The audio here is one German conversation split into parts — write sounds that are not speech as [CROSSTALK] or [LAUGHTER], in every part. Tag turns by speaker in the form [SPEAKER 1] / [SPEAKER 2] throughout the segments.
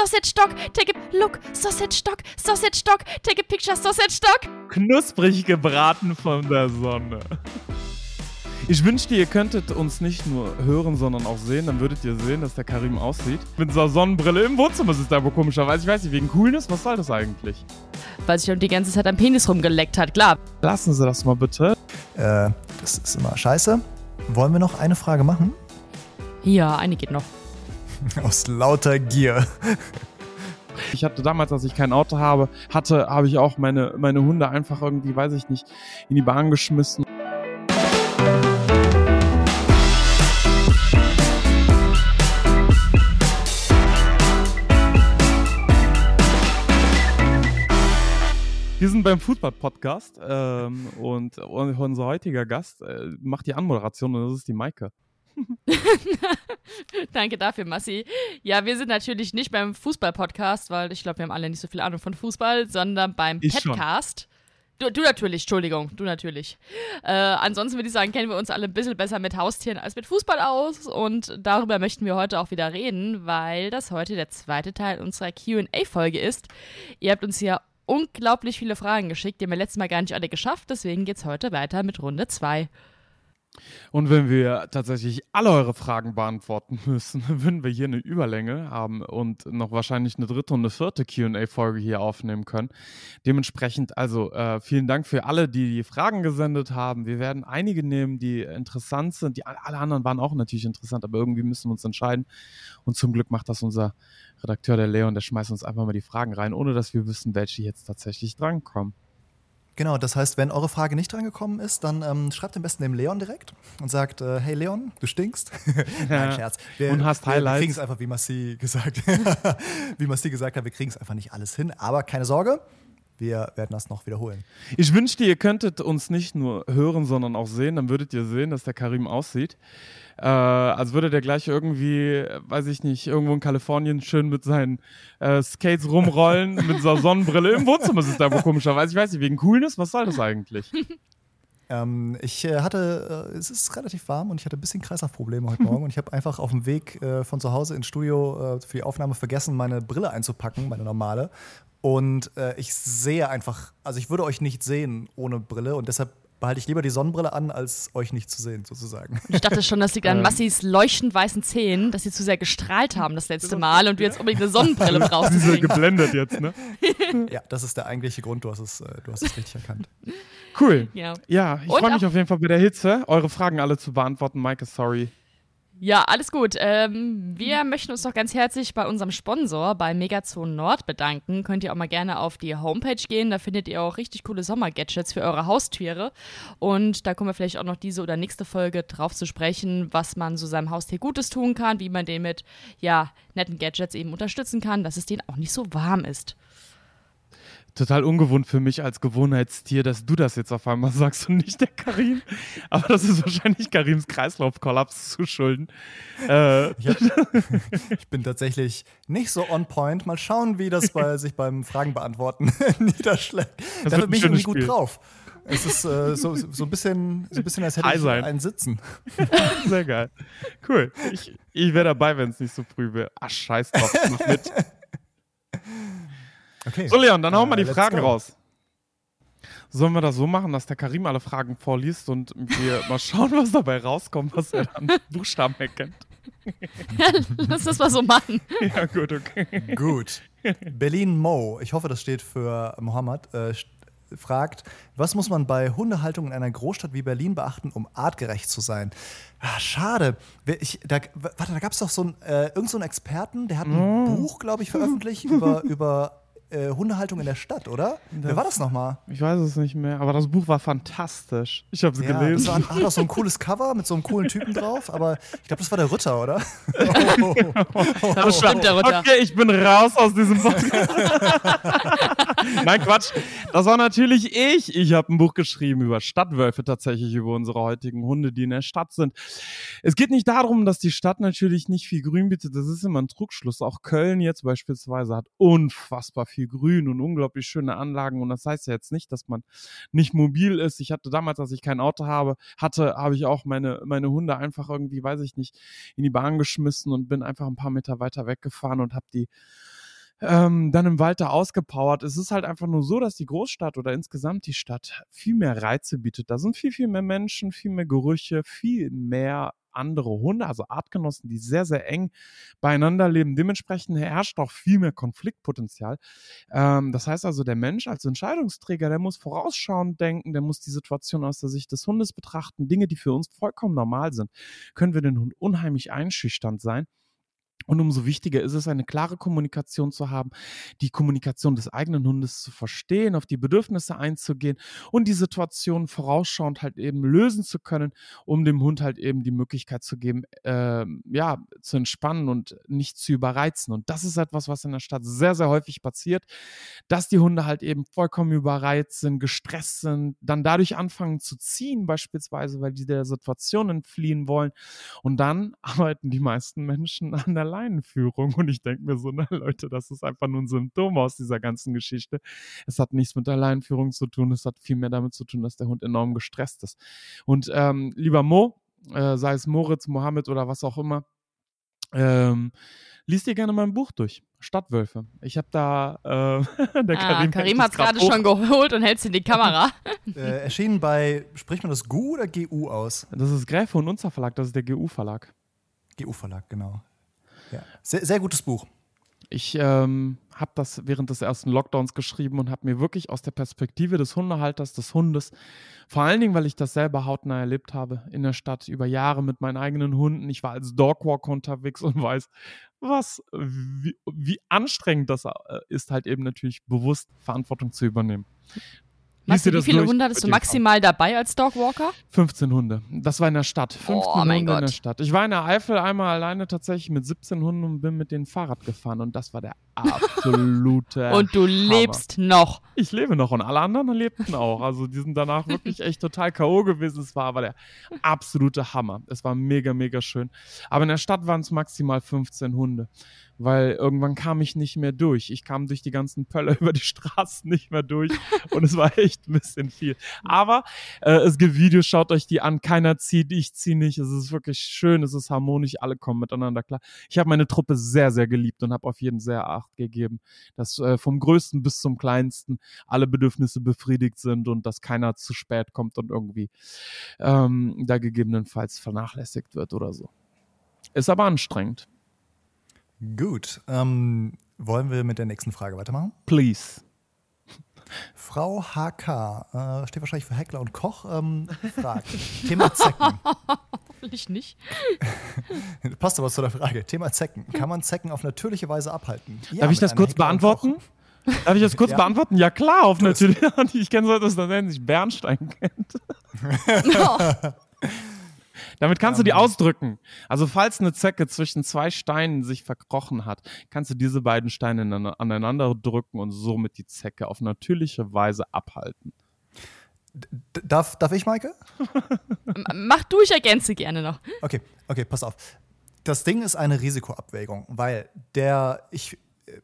[SPEAKER 1] sausage dog, take a look, sausage dog, sausage dog, take a picture, sausage dog.
[SPEAKER 2] Knusprig gebraten von der Sonne. Ich wünschte, ihr könntet uns nicht nur hören, sondern auch sehen. Dann würdet ihr sehen, dass der Karim aussieht. Mit so einer Sonnenbrille im Wohnzimmer ist da wohl komischerweise. Ich weiß nicht, wegen Coolness, was soll das eigentlich?
[SPEAKER 1] Weil sich die ganze Zeit am Penis rumgeleckt hat, klar.
[SPEAKER 2] Lassen Sie das mal bitte.
[SPEAKER 3] Äh, das ist immer scheiße. Wollen wir noch eine Frage machen?
[SPEAKER 1] Ja, eine geht noch. [LAUGHS]
[SPEAKER 3] Aus lauter Gier.
[SPEAKER 2] Ich hatte damals, als ich kein Auto habe, hatte, habe ich auch meine, meine Hunde einfach irgendwie, weiß ich nicht, in die Bahn geschmissen. Wir sind beim Fußball-Podcast ähm, und, unser heutiger Gast äh, macht die Anmoderation und das ist die Maike. [LAUGHS]
[SPEAKER 1] Danke dafür, Massi. Ja, wir sind natürlich nicht beim Fußball-Podcast, weil ich glaube, wir haben alle nicht so viel Ahnung von Fußball, sondern beim
[SPEAKER 2] Ich
[SPEAKER 1] Podcast. Du, du natürlich, Entschuldigung, du natürlich. Äh, ansonsten würde ich sagen, kennen wir uns alle ein bisschen besser mit Haustieren als mit Fußball aus und darüber möchten wir heute auch wieder reden, weil das heute der zweite Teil unserer QA-Folge ist. Ihr habt uns ja unglaublich viele Fragen geschickt, die haben wir letztes Mal gar nicht alle geschafft, deswegen geht's heute weiter mit Runde 2.
[SPEAKER 2] Und wenn wir tatsächlich alle eure Fragen beantworten müssen, [LAUGHS] würden wir hier eine Überlänge haben und noch wahrscheinlich eine dritte und eine vierte QA-Folge hier aufnehmen können. Dementsprechend, also äh, vielen Dank für alle, die die Fragen gesendet haben. Wir werden einige nehmen, die interessant sind. Die, alle anderen waren auch natürlich interessant, aber irgendwie müssen wir uns entscheiden. Und zum Glück macht das unser Redakteur, der Leon, der schmeißt uns einfach mal die Fragen rein, ohne dass wir wissen, welche jetzt tatsächlich drankommen.
[SPEAKER 3] Genau, das heißt, wenn eure Frage nicht drangekommen ist, dann ähm, schreibt am besten dem Leon direkt und sagt, äh, hey Leon, du stinkst. [LAUGHS] Nein, Scherz. Wir,
[SPEAKER 2] Und hast
[SPEAKER 3] wir, wir
[SPEAKER 2] Highlights.
[SPEAKER 3] kriegen es einfach, wie Massi gesagt, [LAUGHS] wie Massi gesagt hat, wir kriegen es einfach nicht alles hin. Aber keine Sorge, wir werden das noch wiederholen.
[SPEAKER 2] Ich wünschte, ihr könntet uns nicht nur hören, sondern auch sehen. Dann würdet ihr sehen, dass der Karim aussieht. Äh, als würde der gleich irgendwie, weiß ich nicht, irgendwo in Kalifornien schön mit seinen äh, Skates rumrollen, mit so einer Sonnenbrille im Wohnzimmer ist da wohl komischerweise. Ich weiß nicht, wegen Coolness, was soll das eigentlich? [LAUGHS]
[SPEAKER 3] Ähm, ich äh, hatte, äh, es ist relativ warm und ich hatte ein bisschen Kreislaufprobleme heute [LAUGHS] Morgen und ich habe einfach auf dem Weg äh, von zu Hause ins Studio äh, für die Aufnahme vergessen, meine Brille einzupacken, meine normale. Und äh, ich sehe einfach, also ich würde euch nicht sehen ohne Brille und deshalb behalte ich lieber die Sonnenbrille an, als euch nicht zu sehen, sozusagen.
[SPEAKER 1] Ich dachte schon, das liegt an [LAUGHS]
[SPEAKER 2] Ähm.
[SPEAKER 1] Massis leuchtend weißen Zähnen, dass sie zu sehr gestrahlt haben das letzte Mal und du jetzt unbedingt eine Sonnenbrille [LAUGHS] brauchst.
[SPEAKER 2] Sie sind geblendet jetzt, ne? [LAUGHS]
[SPEAKER 3] ja, das ist der eigentliche Grund, du hast es, äh, du hast es richtig erkannt.
[SPEAKER 2] Cool.
[SPEAKER 1] Ja.
[SPEAKER 2] Ja, ich freue mich auf jeden Fall bei der Hitze, eure Fragen alle zu beantworten. Maike, sorry.
[SPEAKER 1] Ja, alles gut. Ähm, wir möchten uns noch ganz herzlich bei unserem Sponsor, bei Megazone Nord, bedanken. Könnt ihr auch mal gerne auf die Homepage gehen. Da findet ihr auch richtig coole Sommergadgets für eure Haustiere. Und da kommen wir vielleicht auch noch diese oder nächste Folge drauf zu sprechen, was man so seinem Haustier Gutes tun kann, wie man den mit, ja, netten Gadgets eben unterstützen kann, dass es denen auch nicht so warm ist.
[SPEAKER 2] Total ungewohnt für mich als Gewohnheitstier, dass du das jetzt auf einmal [LAUGHS] sagst und nicht der Karim. Aber das ist wahrscheinlich Karims Kreislaufkollaps zu schulden. Äh,
[SPEAKER 3] Ich, [LAUGHS] ich bin tatsächlich nicht so on point. Mal schauen, wie das bei, sich beim Fragen beantworten [LAUGHS] niederschlägt.
[SPEAKER 2] Das
[SPEAKER 3] Dafür
[SPEAKER 2] wird ein
[SPEAKER 3] bin ich
[SPEAKER 2] schönes
[SPEAKER 3] irgendwie gut
[SPEAKER 2] Spiel.
[SPEAKER 3] drauf. Es ist äh, so, so, ein bisschen, so ein bisschen, als hätte
[SPEAKER 2] High
[SPEAKER 3] ich
[SPEAKER 2] sein.
[SPEAKER 3] einen Sitzen.
[SPEAKER 2] sehr geil. Cool. Ich, ich wäre dabei, wenn es nicht so früh wäre. Ach, scheiß drauf, mach mit.
[SPEAKER 3] Okay.
[SPEAKER 2] So, Leon, dann hauen wir
[SPEAKER 3] Äh,
[SPEAKER 2] die Fragen
[SPEAKER 3] go.
[SPEAKER 2] raus. Sollen wir das so machen, dass der Karim alle Fragen vorliest und wir [LAUGHS] mal schauen, was dabei rauskommt, was er dann [LAUGHS] Buchstaben erkennt? [LAUGHS]
[SPEAKER 1] Lass das mal so machen.
[SPEAKER 2] Ja, gut, okay.
[SPEAKER 3] Gut. Berlin Mo, ich hoffe, das steht für Mohammed, äh, fragt, was muss man bei Hundehaltung in einer Großstadt wie Berlin beachten, um artgerecht zu sein? Ah, schade. Ich, da, warte, da gab es doch so einen, äh, irgend so einen Experten, der hat ein Buch, glaube ich, veröffentlicht über, über äh, Hundehaltung in der Stadt, oder? Wer war das nochmal?
[SPEAKER 2] Ich weiß es nicht mehr, aber das Buch war fantastisch. Ich habe es
[SPEAKER 3] Ja, das
[SPEAKER 2] gelesen.
[SPEAKER 3] war, hat auch so ein [LAUGHS] cooles Cover mit so einem coolen Typen drauf, aber ich glaube, das war der Ritter, oder?
[SPEAKER 1] Das stimmt, der Ritter.
[SPEAKER 2] Okay, ich bin raus aus diesem Podcast. [LAUGHS] Nein, Quatsch. Das war natürlich ich. Ich habe ein Buch geschrieben über Stadtwölfe, tatsächlich über unsere heutigen Hunde, die in der Stadt sind. Es geht nicht darum, dass die Stadt natürlich nicht viel Grün bietet. Das ist immer ein Trugschluss. Auch Köln jetzt beispielsweise hat unfassbar viel Grün und unglaublich schöne Anlagen. Und das heißt ja jetzt nicht, dass man nicht mobil ist. Ich hatte damals, als ich kein Auto habe, hatte, habe ich auch meine, meine Hunde einfach irgendwie, weiß ich nicht, in die Bahn geschmissen und bin einfach ein paar Meter weiter weggefahren und habe die ähm, dann im Wald da ausgepowert. Es ist halt einfach nur so, dass die Großstadt oder insgesamt die Stadt viel mehr Reize bietet. Da sind viel, viel mehr Menschen, viel mehr Gerüche, viel mehr andere Hunde, also Artgenossen, die sehr, sehr eng beieinander leben. Dementsprechend herrscht auch viel mehr Konfliktpotenzial. Ähm, das heißt also, der Mensch als Entscheidungsträger, der muss vorausschauend denken, der muss die Situation aus der Sicht des Hundes betrachten. Dinge, die für uns vollkommen normal sind, können wir den Hund unheimlich einschüchternd sein. Und umso wichtiger ist es, eine klare Kommunikation zu haben, die Kommunikation des eigenen Hundes zu verstehen, auf die Bedürfnisse einzugehen und die Situation vorausschauend halt eben lösen zu können, um dem Hund halt eben die Möglichkeit zu geben, äh, ja, zu entspannen und nicht zu überreizen. Und das ist etwas, was in der Stadt sehr, sehr häufig passiert, dass die Hunde halt eben vollkommen überreizt sind, gestresst sind, dann dadurch anfangen zu ziehen, beispielsweise, weil die der Situation entfliehen wollen. Und dann [LAUGHS] arbeiten die meisten Menschen an der Leinenführung. Und ich denke mir so, na Leute, das ist einfach nur ein Symptom aus dieser ganzen Geschichte. Es hat nichts mit der Leinenführung zu tun, es hat viel mehr damit zu tun, dass der Hund enorm gestresst ist. Und ähm, lieber Mo, äh, sei es Moritz, Mohammed oder was auch immer, ähm, liest dir gerne mein Buch durch. Stadtwölfe. Ich habe da
[SPEAKER 1] äh, [LAUGHS] der ah, Karim, Karim hat es gerade schon geholt und hält es in die Kamera. [LAUGHS]
[SPEAKER 3] äh, erschienen bei, spricht man das GU oder GU aus?
[SPEAKER 2] Das ist Gräfe und Unser Verlag, das ist der GU-Verlag.
[SPEAKER 3] GU-Verlag, genau. Ja. Sehr, sehr gutes Buch.
[SPEAKER 2] Ich ähm, habe das während des ersten Lockdowns geschrieben und habe mir wirklich aus der Perspektive des Hundehalters, des Hundes, vor allen Dingen, weil ich das selber hautnah erlebt habe in der Stadt über Jahre mit meinen eigenen Hunden. Ich war als Dogwalker unterwegs und weiß, was, wie, wie anstrengend das äh, ist, halt eben natürlich bewusst Verantwortung zu übernehmen.
[SPEAKER 1] Du, wie viele Hunde hattest du maximal dabei als Dogwalker?
[SPEAKER 2] 15 Hunde. Das war in der Stadt. 15 oh, Hunde in der Stadt. Ich war in der Eifel einmal alleine tatsächlich mit 17 Hunden und bin mit denen Fahrrad gefahren und das war der absolute
[SPEAKER 1] Und du
[SPEAKER 2] Hammer.
[SPEAKER 1] lebst noch.
[SPEAKER 2] Ich lebe noch und alle anderen lebten auch. Also die sind danach wirklich echt total K.O. gewesen. Es war aber der absolute Hammer. Es war mega, mega schön. Aber in der Stadt waren es maximal 15 Hunde weil irgendwann kam ich nicht mehr durch. Ich kam durch die ganzen Pöller [LAUGHS] über die Straßen nicht mehr durch und es war echt ein bisschen viel. Aber äh, es gibt Videos, schaut euch die an. Keiner zieht, ich ziehe nicht. Es ist wirklich schön, es ist harmonisch, alle kommen miteinander klar. Ich habe meine Truppe sehr, sehr geliebt und habe auf jeden sehr Acht gegeben, dass äh, vom Größten bis zum Kleinsten alle Bedürfnisse befriedigt sind und dass keiner zu spät kommt und irgendwie ähm, da gegebenenfalls vernachlässigt wird oder so. Ist aber anstrengend.
[SPEAKER 3] Gut. Ähm, wollen wir mit der nächsten Frage weitermachen?
[SPEAKER 2] Please.
[SPEAKER 3] Frau HK, äh, steht wahrscheinlich für Heckler und Koch, ähm, fragt. Thema Zecken. [LAUGHS]
[SPEAKER 1] Hoffentlich nicht. [LAUGHS]
[SPEAKER 3] Passt aber zu der Frage. Thema Zecken. Kann man Zecken auf natürliche Weise abhalten?
[SPEAKER 2] Ja, Darf ich das kurz Heckler beantworten? Darf ich das kurz ja. beantworten? Ja, klar, auf natürlich. Ich kenne so etwas, das nennt sich Bernstein kennt. No. [LAUGHS] Damit kannst du die ausdrücken. Also falls eine Zecke zwischen zwei Steinen sich verkrochen hat, kannst du diese beiden Steine aneinander drücken und somit die Zecke auf natürliche Weise abhalten.
[SPEAKER 3] Darf, darf ich, Maike?
[SPEAKER 1] Mach du, ich ergänze gerne noch.
[SPEAKER 3] Okay, okay, pass auf. Das Ding ist eine Risikoabwägung, weil der, ich,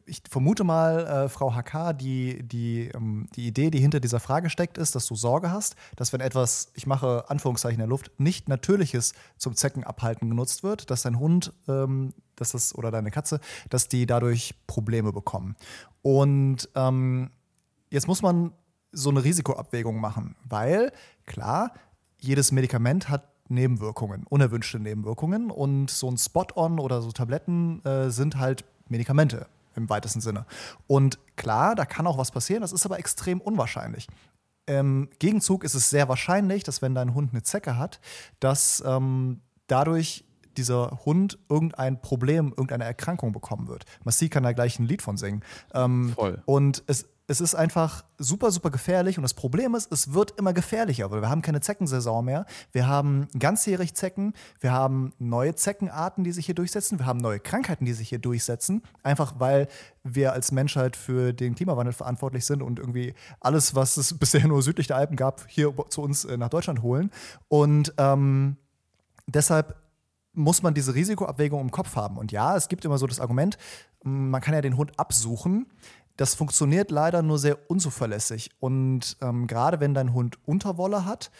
[SPEAKER 3] ich vermute mal, äh, Frau HK, die, die, ähm, die Idee, die hinter dieser Frage steckt, ist, dass du Sorge hast, dass wenn etwas, ich mache Anführungszeichen in der Luft, nicht Natürliches zum Zeckenabhalten genutzt wird, dass dein Hund, ähm, dass das, oder deine Katze, dass die dadurch Probleme bekommen. Und ähm, jetzt muss man so eine Risikoabwägung machen, weil klar, jedes Medikament hat Nebenwirkungen, unerwünschte Nebenwirkungen und so ein Spot-on oder so Tabletten äh, sind halt Medikamente im weitesten Sinne. Und klar, da kann auch was passieren, das ist aber extrem unwahrscheinlich. Im Gegenzug ist es sehr wahrscheinlich, dass wenn dein Hund eine Zecke hat, dass ähm, dadurch dieser Hund irgendein Problem, irgendeine Erkrankung bekommen wird. Massi kann da gleich ein Lied von singen. Ähm, Voll. Und es, es ist einfach super, super gefährlich. Und das Problem ist, es wird immer gefährlicher, weil wir haben keine Zeckensaison mehr. Wir haben ganzjährig Zecken. Wir haben neue Zeckenarten, die sich hier durchsetzen. Wir haben neue Krankheiten, die sich hier durchsetzen. Einfach weil wir als Menschheit für den Klimawandel verantwortlich sind und irgendwie alles, was es [LAUGHS] bisher nur südlich der Alpen gab, hier zu uns äh, nach Deutschland holen. Und ähm, deshalb muss man diese Risikoabwägung im Kopf haben. Und ja, es gibt immer so das Argument, man kann ja den Hund absuchen. Das funktioniert leider nur sehr unzuverlässig. Und ähm, gerade wenn dein Hund Unterwolle hat,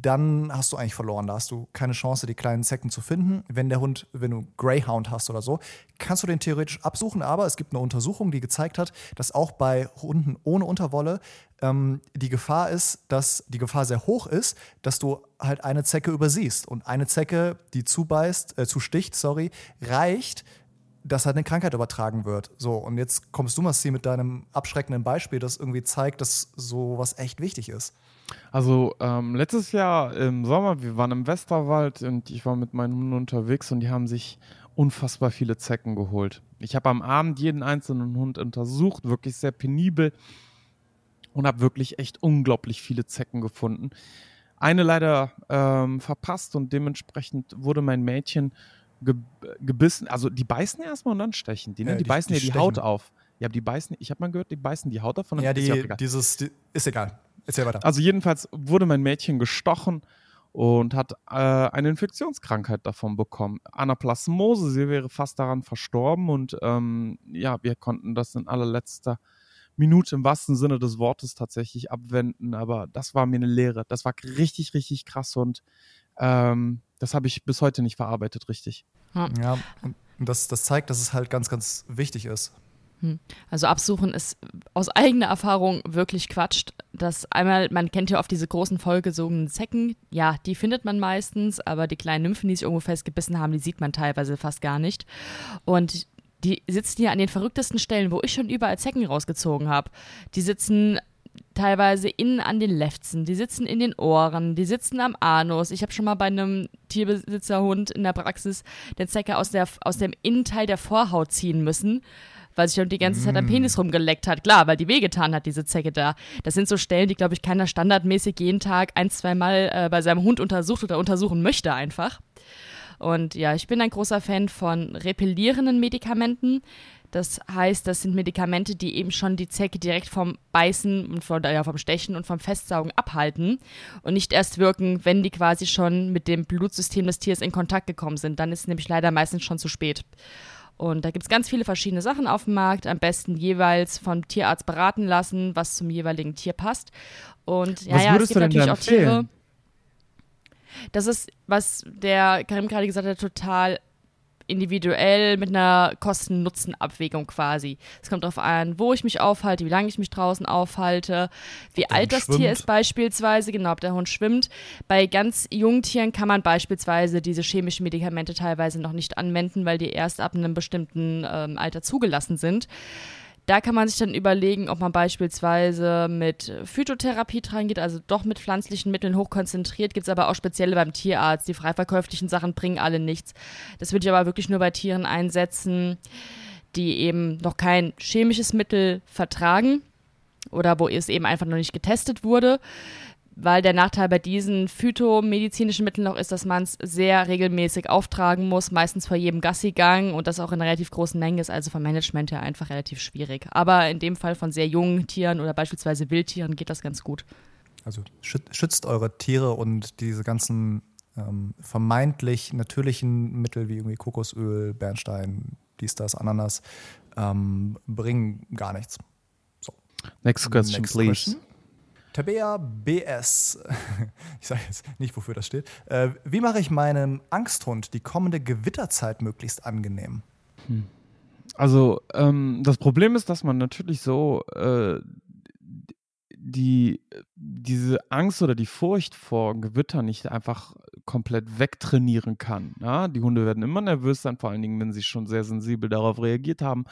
[SPEAKER 3] dann hast du eigentlich verloren. Da hast du keine Chance, die kleinen Zecken zu finden. Wenn der Hund, wenn du Greyhound hast oder so, kannst du den theoretisch absuchen, aber es gibt eine Untersuchung, die gezeigt hat, dass auch bei Hunden ohne Unterwolle ähm, die Gefahr ist, dass die Gefahr sehr hoch ist, dass du halt eine Zecke übersiehst. Und eine Zecke, die zubeißt, äh, zusticht, sorry, reicht, dass halt eine Krankheit übertragen wird. So, und jetzt kommst du, Massi, mit deinem abschreckenden Beispiel, das irgendwie zeigt, dass sowas echt wichtig ist.
[SPEAKER 2] Also ähm, letztes Jahr im Sommer, wir waren im Westerwald und ich war mit meinen Hunden unterwegs und die haben sich unfassbar viele Zecken geholt. Ich habe am Abend jeden einzelnen Hund untersucht, wirklich sehr penibel und habe wirklich echt unglaublich viele Zecken gefunden. Eine leider ähm, verpasst und dementsprechend wurde mein Mädchen ge gebissen. Also die beißen erstmal und dann stechen die. Ne?
[SPEAKER 3] Ja,
[SPEAKER 2] die,
[SPEAKER 3] die-
[SPEAKER 2] beißen
[SPEAKER 3] die
[SPEAKER 2] ja die. Haut auf. Ja, die beißen, ich habe mal gehört, die beißen die Haut davon.
[SPEAKER 3] Ja,
[SPEAKER 2] ist auch
[SPEAKER 3] die,
[SPEAKER 2] egal.
[SPEAKER 3] dieses, die, ist egal. Erzähl weiter.
[SPEAKER 2] Also jedenfalls wurde mein Mädchen gestochen und hat äh, eine Infektionskrankheit davon bekommen. Anaplasmose, sie wäre fast daran verstorben und ähm, ja, wir konnten das in allerletzter Minute im wahrsten Sinne des Wortes tatsächlich abwenden, aber das war mir eine Lehre. Das war richtig, richtig krass und ähm, das habe ich bis heute nicht verarbeitet, richtig.
[SPEAKER 3] Ja, und das, das zeigt, dass es halt ganz, ganz wichtig ist.
[SPEAKER 1] Also absuchen ist aus eigener Erfahrung wirklich Quatsch. Das einmal, man kennt ja oft diese großen vollgesogenen Zecken. Ja, die findet man meistens, aber die kleinen Nymphen, die sich irgendwo festgebissen haben, die sieht man teilweise fast gar nicht. Und die sitzen ja an den verrücktesten Stellen, wo ich schon überall Zecken rausgezogen habe. Die sitzen teilweise innen an den Lefzen, die sitzen in den Ohren, die sitzen am Anus. Ich habe schon mal bei einem Tierbesitzerhund in der Praxis den Zecke aus, der, aus dem Innenteil der Vorhaut ziehen müssen, weil sich die ganze Zeit am Penis rumgeleckt hat. Klar, weil die wehgetan hat, diese Zecke da. Das sind so Stellen, die, glaube ich, keiner standardmäßig jeden Tag ein, zwei Mal äh, bei seinem Hund untersucht oder untersuchen möchte einfach. Und ja, ich bin ein großer Fan von repellierenden Medikamenten. Das heißt, das sind Medikamente, die eben schon die Zecke direkt vom Beißen und von, ja, vom Stechen und vom Festsaugen abhalten und nicht erst wirken, wenn die quasi schon mit dem Blutsystem des Tieres in Kontakt gekommen sind. Dann ist es nämlich leider meistens schon zu spät. Und da gibt es ganz viele verschiedene Sachen auf dem Markt. Am besten jeweils vom Tierarzt beraten lassen, was zum jeweiligen Tier passt. Und ja,
[SPEAKER 2] Was
[SPEAKER 1] ja, es gibt natürlich auch Tiere. Das ist, was der Karim gerade gesagt hat, total individuell mit einer Kosten-Nutzen-Abwägung quasi. Es kommt darauf an, wo ich mich aufhalte, wie lange ich mich draußen aufhalte, wie alt das Tier
[SPEAKER 3] schwimmt.
[SPEAKER 1] ist beispielsweise, genau, ob der Hund schwimmt. Bei ganz jungen Tieren kann man beispielsweise diese chemischen Medikamente teilweise noch nicht anwenden, weil die erst ab einem bestimmten ähm, Alter zugelassen sind. Da kann man sich dann überlegen, ob man beispielsweise mit Phytotherapie dran geht, also doch mit pflanzlichen Mitteln hochkonzentriert. Gibt es aber auch spezielle beim Tierarzt. Die frei verkäuflichen Sachen bringen alle nichts. Das würde ich aber wirklich nur bei Tieren einsetzen, die eben noch kein chemisches Mittel vertragen oder wo es eben einfach noch nicht getestet wurde. Weil der Nachteil bei diesen phytomedizinischen Mitteln noch ist, dass man es sehr regelmäßig auftragen muss, meistens vor jedem Gassigang und das auch in einer relativ großen Menge ist, also vom Management her einfach relativ schwierig. Aber in dem Fall von sehr jungen Tieren oder beispielsweise Wildtieren geht das ganz gut.
[SPEAKER 3] Also schüt- schützt eure Tiere und diese ganzen ähm, vermeintlich natürlichen Mittel wie irgendwie Kokosöl, Bernstein, dies, das, Ananas ähm, bringen gar nichts.
[SPEAKER 2] Next question,
[SPEAKER 3] Next
[SPEAKER 2] please.
[SPEAKER 3] question. Tabea BS. [LAUGHS] Ich sage jetzt nicht, wofür das steht. Äh, wie mache ich meinem Angsthund die kommende Gewitterzeit möglichst angenehm?
[SPEAKER 2] Also ähm, das Problem ist, dass man natürlich so äh, die, diese Angst oder die Furcht vor Gewitter nicht einfach komplett wegtrainieren kann. Ja? Die Hunde werden immer nervös sein, vor allen Dingen, wenn sie schon sehr sensibel darauf reagiert haben,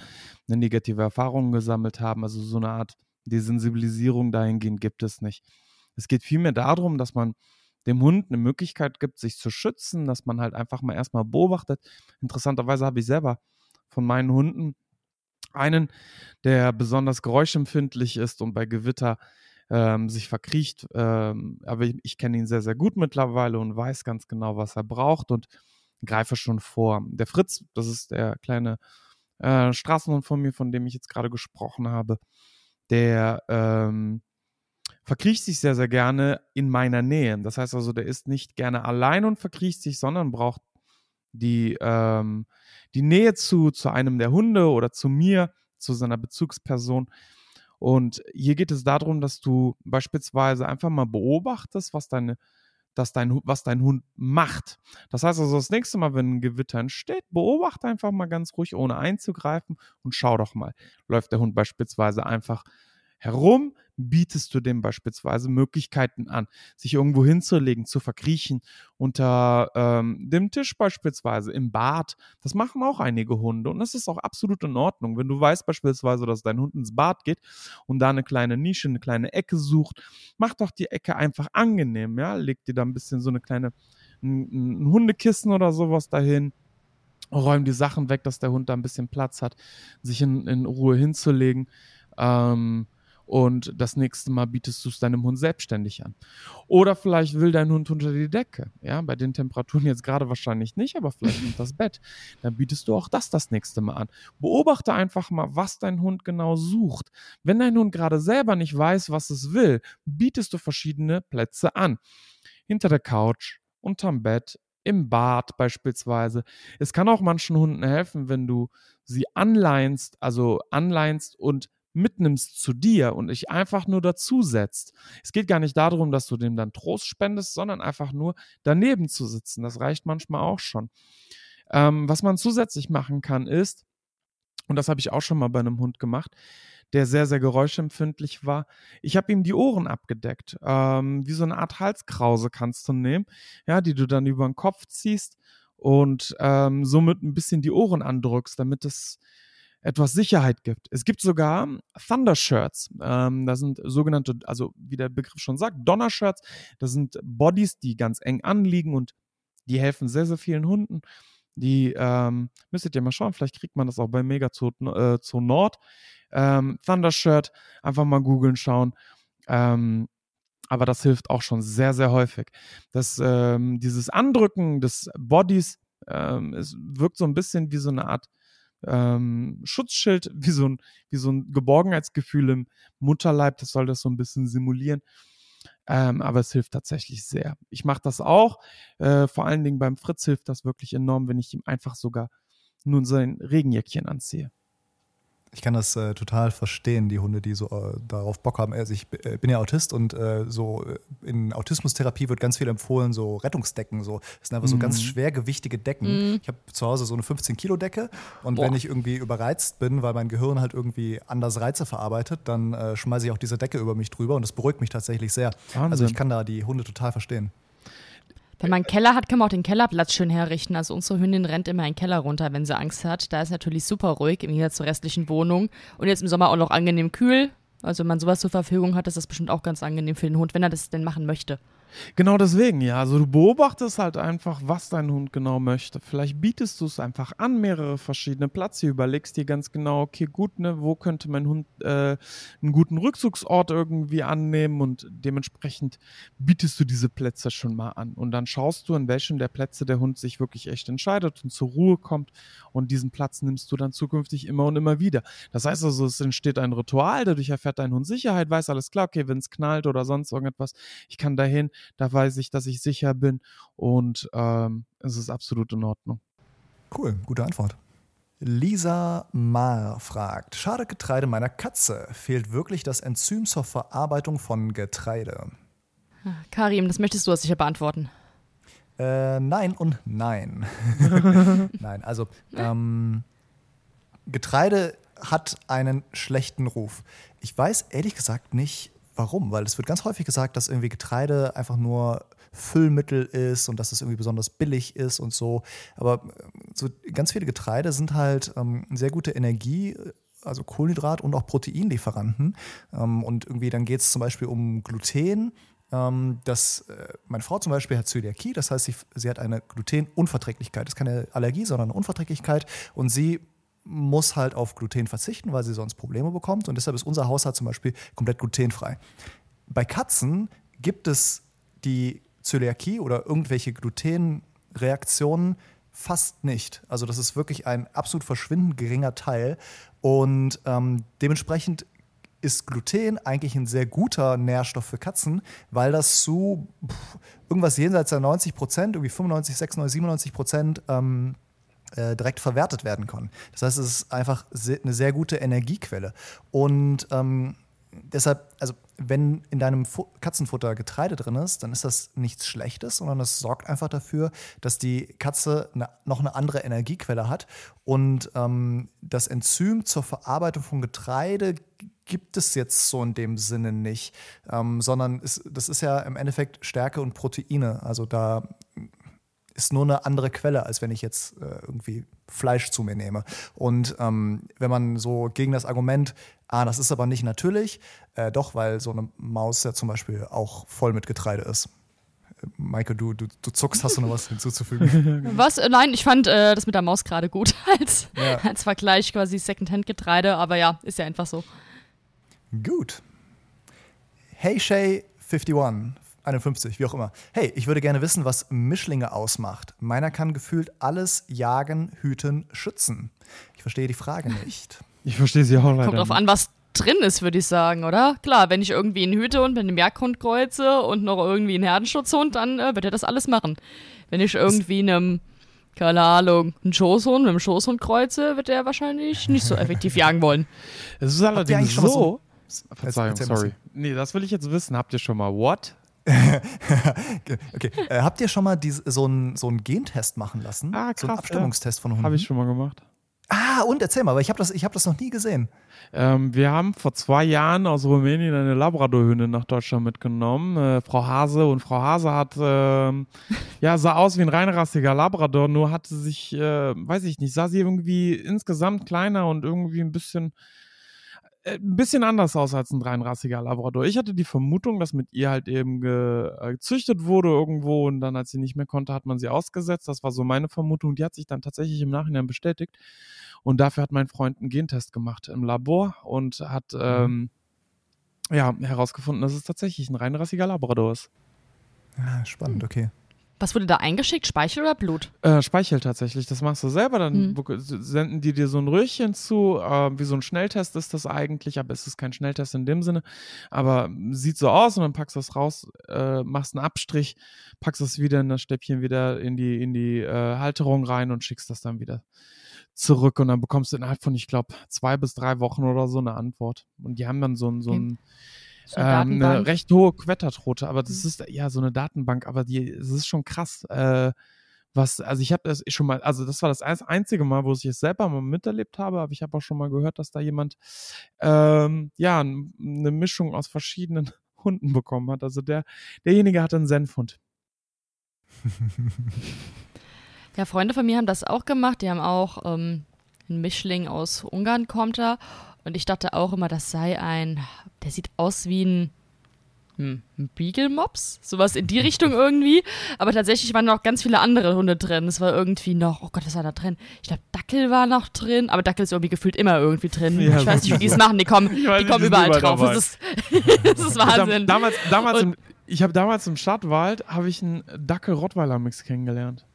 [SPEAKER 2] eine negative Erfahrung gesammelt haben. Also so eine Art Desensibilisierung dahingehend gibt es nicht. Es geht vielmehr darum, dass man dem Hund eine Möglichkeit gibt, sich zu schützen, dass man halt einfach mal erstmal beobachtet. Interessanterweise habe ich selber von meinen Hunden einen, der besonders geräuschempfindlich ist und bei Gewitter ähm, sich verkriecht. Ähm, aber ich, ich kenne ihn sehr, sehr gut mittlerweile und weiß ganz genau, was er braucht und greife schon vor. Der Fritz, das ist der kleine äh, Straßenhund von mir, von dem ich jetzt gerade gesprochen habe, der ähm, verkriecht sich sehr, sehr gerne in meiner Nähe. Das heißt also, der ist nicht gerne allein und verkriecht sich, sondern braucht die, ähm, die Nähe zu, zu einem der Hunde oder zu mir, zu seiner Bezugsperson. Und hier geht es darum, dass du beispielsweise einfach mal beobachtest, was deine, dass dein, was dein Hund macht. Das heißt also, das nächste Mal, wenn ein Gewitter entsteht, beobachte einfach mal ganz ruhig, ohne einzugreifen und schau doch mal. Läuft der Hund beispielsweise einfach herum, bietest du dem beispielsweise Möglichkeiten an, sich irgendwo hinzulegen, zu verkriechen, unter ähm, dem Tisch beispielsweise, im Bad. Das machen auch einige Hunde und das ist auch absolut in Ordnung. Wenn du weißt beispielsweise, dass dein Hund ins Bad geht und da eine kleine Nische, eine kleine Ecke sucht, mach doch die Ecke einfach angenehm, ja, leg dir da ein bisschen so eine kleine, ein, ein Hundekissen oder sowas dahin räum die Sachen weg, dass der Hund da ein bisschen Platz hat, sich in, in Ruhe hinzulegen. Ähm, und das nächste Mal bietest du es deinem Hund selbstständig an. Oder vielleicht will dein Hund unter die Decke. Ja, bei den Temperaturen jetzt gerade wahrscheinlich nicht, aber vielleicht unter das Bett. Dann bietest du auch das das nächste Mal an. Beobachte einfach mal, was dein Hund genau sucht. Wenn dein Hund gerade selber nicht weiß, was es will, bietest du verschiedene Plätze an. Hinter der Couch, unterm Bett, im Bad beispielsweise. Es kann auch manchen Hunden helfen, wenn du sie anleinst, also anleinst und mitnimmst zu dir und dich einfach nur dazusetzt. Es geht gar nicht darum, dass du dem dann Trost spendest, sondern einfach nur daneben zu sitzen. Das reicht manchmal auch schon. Ähm, was man zusätzlich machen kann, ist, und das habe ich auch schon mal bei einem Hund gemacht, der sehr, sehr geräuschempfindlich war. Ich habe ihm die Ohren abgedeckt. Ähm, wie so eine Art Halskrause kannst du nehmen, ja, die du dann über den Kopf ziehst und ähm, somit ein bisschen die Ohren andrückst, damit es etwas Sicherheit gibt. Es gibt sogar Thunder Shirts. Ähm, da sind sogenannte, also wie der Begriff schon sagt, Donner Shirts. Das sind Bodies, die ganz eng anliegen und die helfen sehr, sehr vielen Hunden. Die ähm, müsstet ihr mal schauen, vielleicht kriegt man das auch bei Mega Zoo, äh, Zoo Nord. Ähm, Thunder Shirt, einfach mal googeln, schauen. Ähm, aber das hilft auch schon sehr, sehr häufig. Das, ähm, dieses Andrücken des Bodies, ähm, es wirkt so ein bisschen wie so eine Art ähm, Schutzschild, [LAUGHS] wie so, ein, wie so ein Geborgenheitsgefühl im Mutterleib. Das soll das so ein bisschen simulieren. Ähm, aber es hilft tatsächlich sehr. Ich mache das auch. Äh, vor allen Dingen beim Fritz hilft das wirklich enorm, wenn ich ihm einfach sogar nun sein Regenjäckchen anziehe.
[SPEAKER 3] Ich kann das äh, total verstehen, die Hunde, die so äh, darauf Bock haben. Also ich äh, bin ja Autist und äh, so äh, in Autismustherapie wird ganz viel empfohlen, so Rettungsdecken. So. Das sind einfach mhm. so ganz schwergewichtige Decken. Mhm. Ich habe zu Hause so eine 15-Kilo-Decke und Boah. wenn ich irgendwie überreizt bin, weil mein Gehirn halt irgendwie anders Reize verarbeitet, dann äh, schmeiße ich auch diese Decke über mich drüber und das beruhigt mich tatsächlich sehr. Wahnsinn. Also ich kann da die Hunde total verstehen.
[SPEAKER 1] Wenn man einen Keller hat, kann man auch den Kellerplatz schön herrichten. Also unsere Hündin rennt immer in den Keller runter, wenn sie Angst hat. Da ist natürlich super ruhig im Gegensatz zur restlichen Wohnung. Und jetzt im Sommer auch noch angenehm kühl. Also wenn man sowas zur Verfügung hat, ist das bestimmt auch ganz angenehm für den Hund, wenn er das denn machen möchte.
[SPEAKER 2] Genau deswegen, ja. Also du beobachtest halt einfach, was dein Hund genau möchte. Vielleicht bietest du es einfach an, mehrere verschiedene Plätze, überlegst dir ganz genau, okay, gut, ne, wo könnte mein Hund äh, einen guten Rückzugsort irgendwie annehmen und dementsprechend bietest du diese Plätze schon mal an. Und dann schaust du, in welchem der Plätze der Hund sich wirklich echt entscheidet und zur Ruhe kommt. Und diesen Platz nimmst du dann zukünftig immer und immer wieder. Das heißt also, es entsteht ein Ritual, dadurch erfährt dein Hund Sicherheit, weiß alles klar, okay, wenn es knallt oder sonst irgendetwas, ich kann dahin, da weiß ich, dass ich sicher bin und ähm, es ist absolut in Ordnung.
[SPEAKER 3] Cool, gute Antwort. Lisa Maar fragt: Schade Getreide meiner Katze. Fehlt wirklich das Enzym zur Verarbeitung von Getreide?
[SPEAKER 1] Karim, das möchtest du sicher beantworten.
[SPEAKER 3] Äh, nein und nein. [LAUGHS] nein, also [LAUGHS] ähm, Getreide hat einen schlechten Ruf. Ich weiß ehrlich gesagt nicht, Warum? Weil es wird ganz häufig gesagt, dass irgendwie Getreide einfach nur Füllmittel ist und dass es irgendwie besonders billig ist und so. Aber äh, so ganz viele Getreide sind halt ähm, sehr gute Energie, also Kohlenhydrat und auch Proteinlieferanten. Ähm, und irgendwie dann geht es zum Beispiel um Gluten. Ähm, das, äh, meine Frau zum Beispiel hat Zöliakie, das heißt, sie, sie hat eine Glutenunverträglichkeit. Das ist keine Allergie, sondern eine Unverträglichkeit. Und sie muss halt auf Gluten verzichten, weil sie sonst Probleme bekommt. Und deshalb ist unser Haushalt zum Beispiel komplett glutenfrei. Bei Katzen gibt es die Zöliakie oder irgendwelche Glutenreaktionen fast nicht. Also das ist wirklich ein absolut verschwindend geringer Teil. Und ähm, dementsprechend ist Gluten eigentlich ein sehr guter Nährstoff für Katzen, weil das zu pff, irgendwas jenseits der 90 Prozent, irgendwie 95, 96, 97 Prozent ähm, äh, direkt verwertet werden kann. Das heißt, es ist einfach eine sehr gute Energiequelle. Und ähm, deshalb, also wenn in deinem Fu Katzenfutter Getreide drin ist, dann ist das nichts Schlechtes, sondern das sorgt einfach dafür, dass die Katze eine, noch eine andere Energiequelle hat. Und ähm, das Enzym zur Verarbeitung von Getreide gibt es jetzt so in dem Sinne nicht, ähm, sondern es, das ist ja im Endeffekt Stärke und Proteine. Also da ist nur eine andere Quelle, als wenn ich jetzt äh, irgendwie Fleisch zu mir nehme. Und ähm, wenn man so gegen das Argument, ah, das ist aber nicht natürlich, äh, doch, weil so eine Maus ja zum Beispiel auch voll mit Getreide ist. Äh, Maike, du, du, du zuckst, hast du noch was hinzuzufügen? [LAUGHS]
[SPEAKER 1] Was? Äh, nein, ich fand äh, das mit der Maus gerade gut [LAUGHS] als, ja. als Vergleich quasi Secondhand-Getreide, aber ja, ist ja einfach so.
[SPEAKER 3] Gut. Hey Shay 51 51, wie auch immer. Hey, ich würde gerne wissen, was Mischlinge ausmacht. Meiner kann gefühlt alles jagen, hüten, schützen. Ich verstehe die Frage [LAUGHS] nicht.
[SPEAKER 2] Ich verstehe sie auch leider.
[SPEAKER 1] Kommt drauf an, was drin ist, würde ich sagen, oder? Klar, wenn ich irgendwie einen Hütehund mit einem Jagdhund kreuze und noch irgendwie einen Herdenschutzhund, dann äh, wird er das alles machen. Wenn ich irgendwie einem, keine Ahnung, einen Schoßhund mit einem Schoßhund kreuze, wird er wahrscheinlich nicht so effektiv [LAUGHS] jagen wollen.
[SPEAKER 2] Es ist allerdings so, so Verzeihung, sorry. Nee, das will ich jetzt wissen. Habt ihr schon mal what? [LAUGHS]
[SPEAKER 3] okay. Äh, habt ihr schon mal dies, so einen so Gentest machen lassen?
[SPEAKER 2] Ah, krass,
[SPEAKER 3] so einen Abstammungstest ja. von Hunden?
[SPEAKER 2] Habe ich schon mal gemacht.
[SPEAKER 3] Ah, und erzähl mal, weil ich habe das, hab das noch nie gesehen.
[SPEAKER 2] Ähm, wir haben vor zwei Jahren aus Rumänien eine Labradorhündin nach Deutschland mitgenommen. Äh, Frau Hase und Frau Hase hat, äh, [LAUGHS] ja, sah aus wie ein reinrassiger Labrador, nur hatte sich, äh, weiß ich nicht, sah sie irgendwie insgesamt kleiner und irgendwie ein bisschen ein bisschen anders aus als ein reinrassiger Labrador. Ich hatte die Vermutung, dass mit ihr halt eben äh, gezüchtet wurde irgendwo und dann, als sie nicht mehr konnte, hat man sie ausgesetzt. Das war so meine Vermutung. Die hat sich dann tatsächlich im Nachhinein bestätigt. Und dafür hat mein Freund einen Gentest gemacht im Labor und hat mhm. ähm, ja, herausgefunden, dass es tatsächlich ein reinrassiger Labrador ist.
[SPEAKER 3] Ja, spannend, okay.
[SPEAKER 1] Was wurde da eingeschickt? Speichel oder Blut?
[SPEAKER 2] Äh, Speichel tatsächlich. Das machst du selber. Dann hm. senden die dir so ein Röhrchen zu. Äh, wie so ein Schnelltest ist das eigentlich, aber es ist kein Schnelltest in dem Sinne. Aber sieht so aus und dann packst du es raus, äh, machst einen Abstrich, packst es wieder in das Stäbchen wieder in die, in die äh, Halterung rein und schickst das dann wieder zurück. Und dann bekommst du innerhalb von, ich glaube, zwei bis drei Wochen oder so eine Antwort. Und die haben dann so, ein so ein. So eine, ähm, eine recht hohe Quettertrote, aber das mhm. ist ja so eine Datenbank, aber die, es ist schon krass. Äh, was, also ich habe das schon mal, also das war das einzige Mal, wo ich es selber mal miterlebt habe, aber ich habe auch schon mal gehört, dass da jemand ähm, ja eine Mischung aus verschiedenen [LAUGHS] Hunden bekommen hat. Also der, derjenige hatte einen Senfhund. [LAUGHS]
[SPEAKER 1] ja, Freunde von mir haben das auch gemacht. Die haben auch ähm, einen Mischling aus Ungarn kommt da und ich dachte auch immer, das sei ein, der sieht aus wie ein, hm, ein Beagle-Mops, sowas in die Richtung irgendwie. Aber tatsächlich waren noch ganz viele andere Hunde drin. Es war irgendwie noch, oh Gott, was war da drin? Ich glaube, Dackel war noch drin, aber Dackel ist irgendwie gefühlt immer irgendwie drin. Ja, ich weiß nicht, wie die es machen. Die kommen, die kommen überall drauf. [LAUGHS] Das ist, das ist Wahnsinn.
[SPEAKER 2] damals, damals im, ich habe damals im Stadtwald habe ich einen Dackel-Rottweiler-Mix kennengelernt.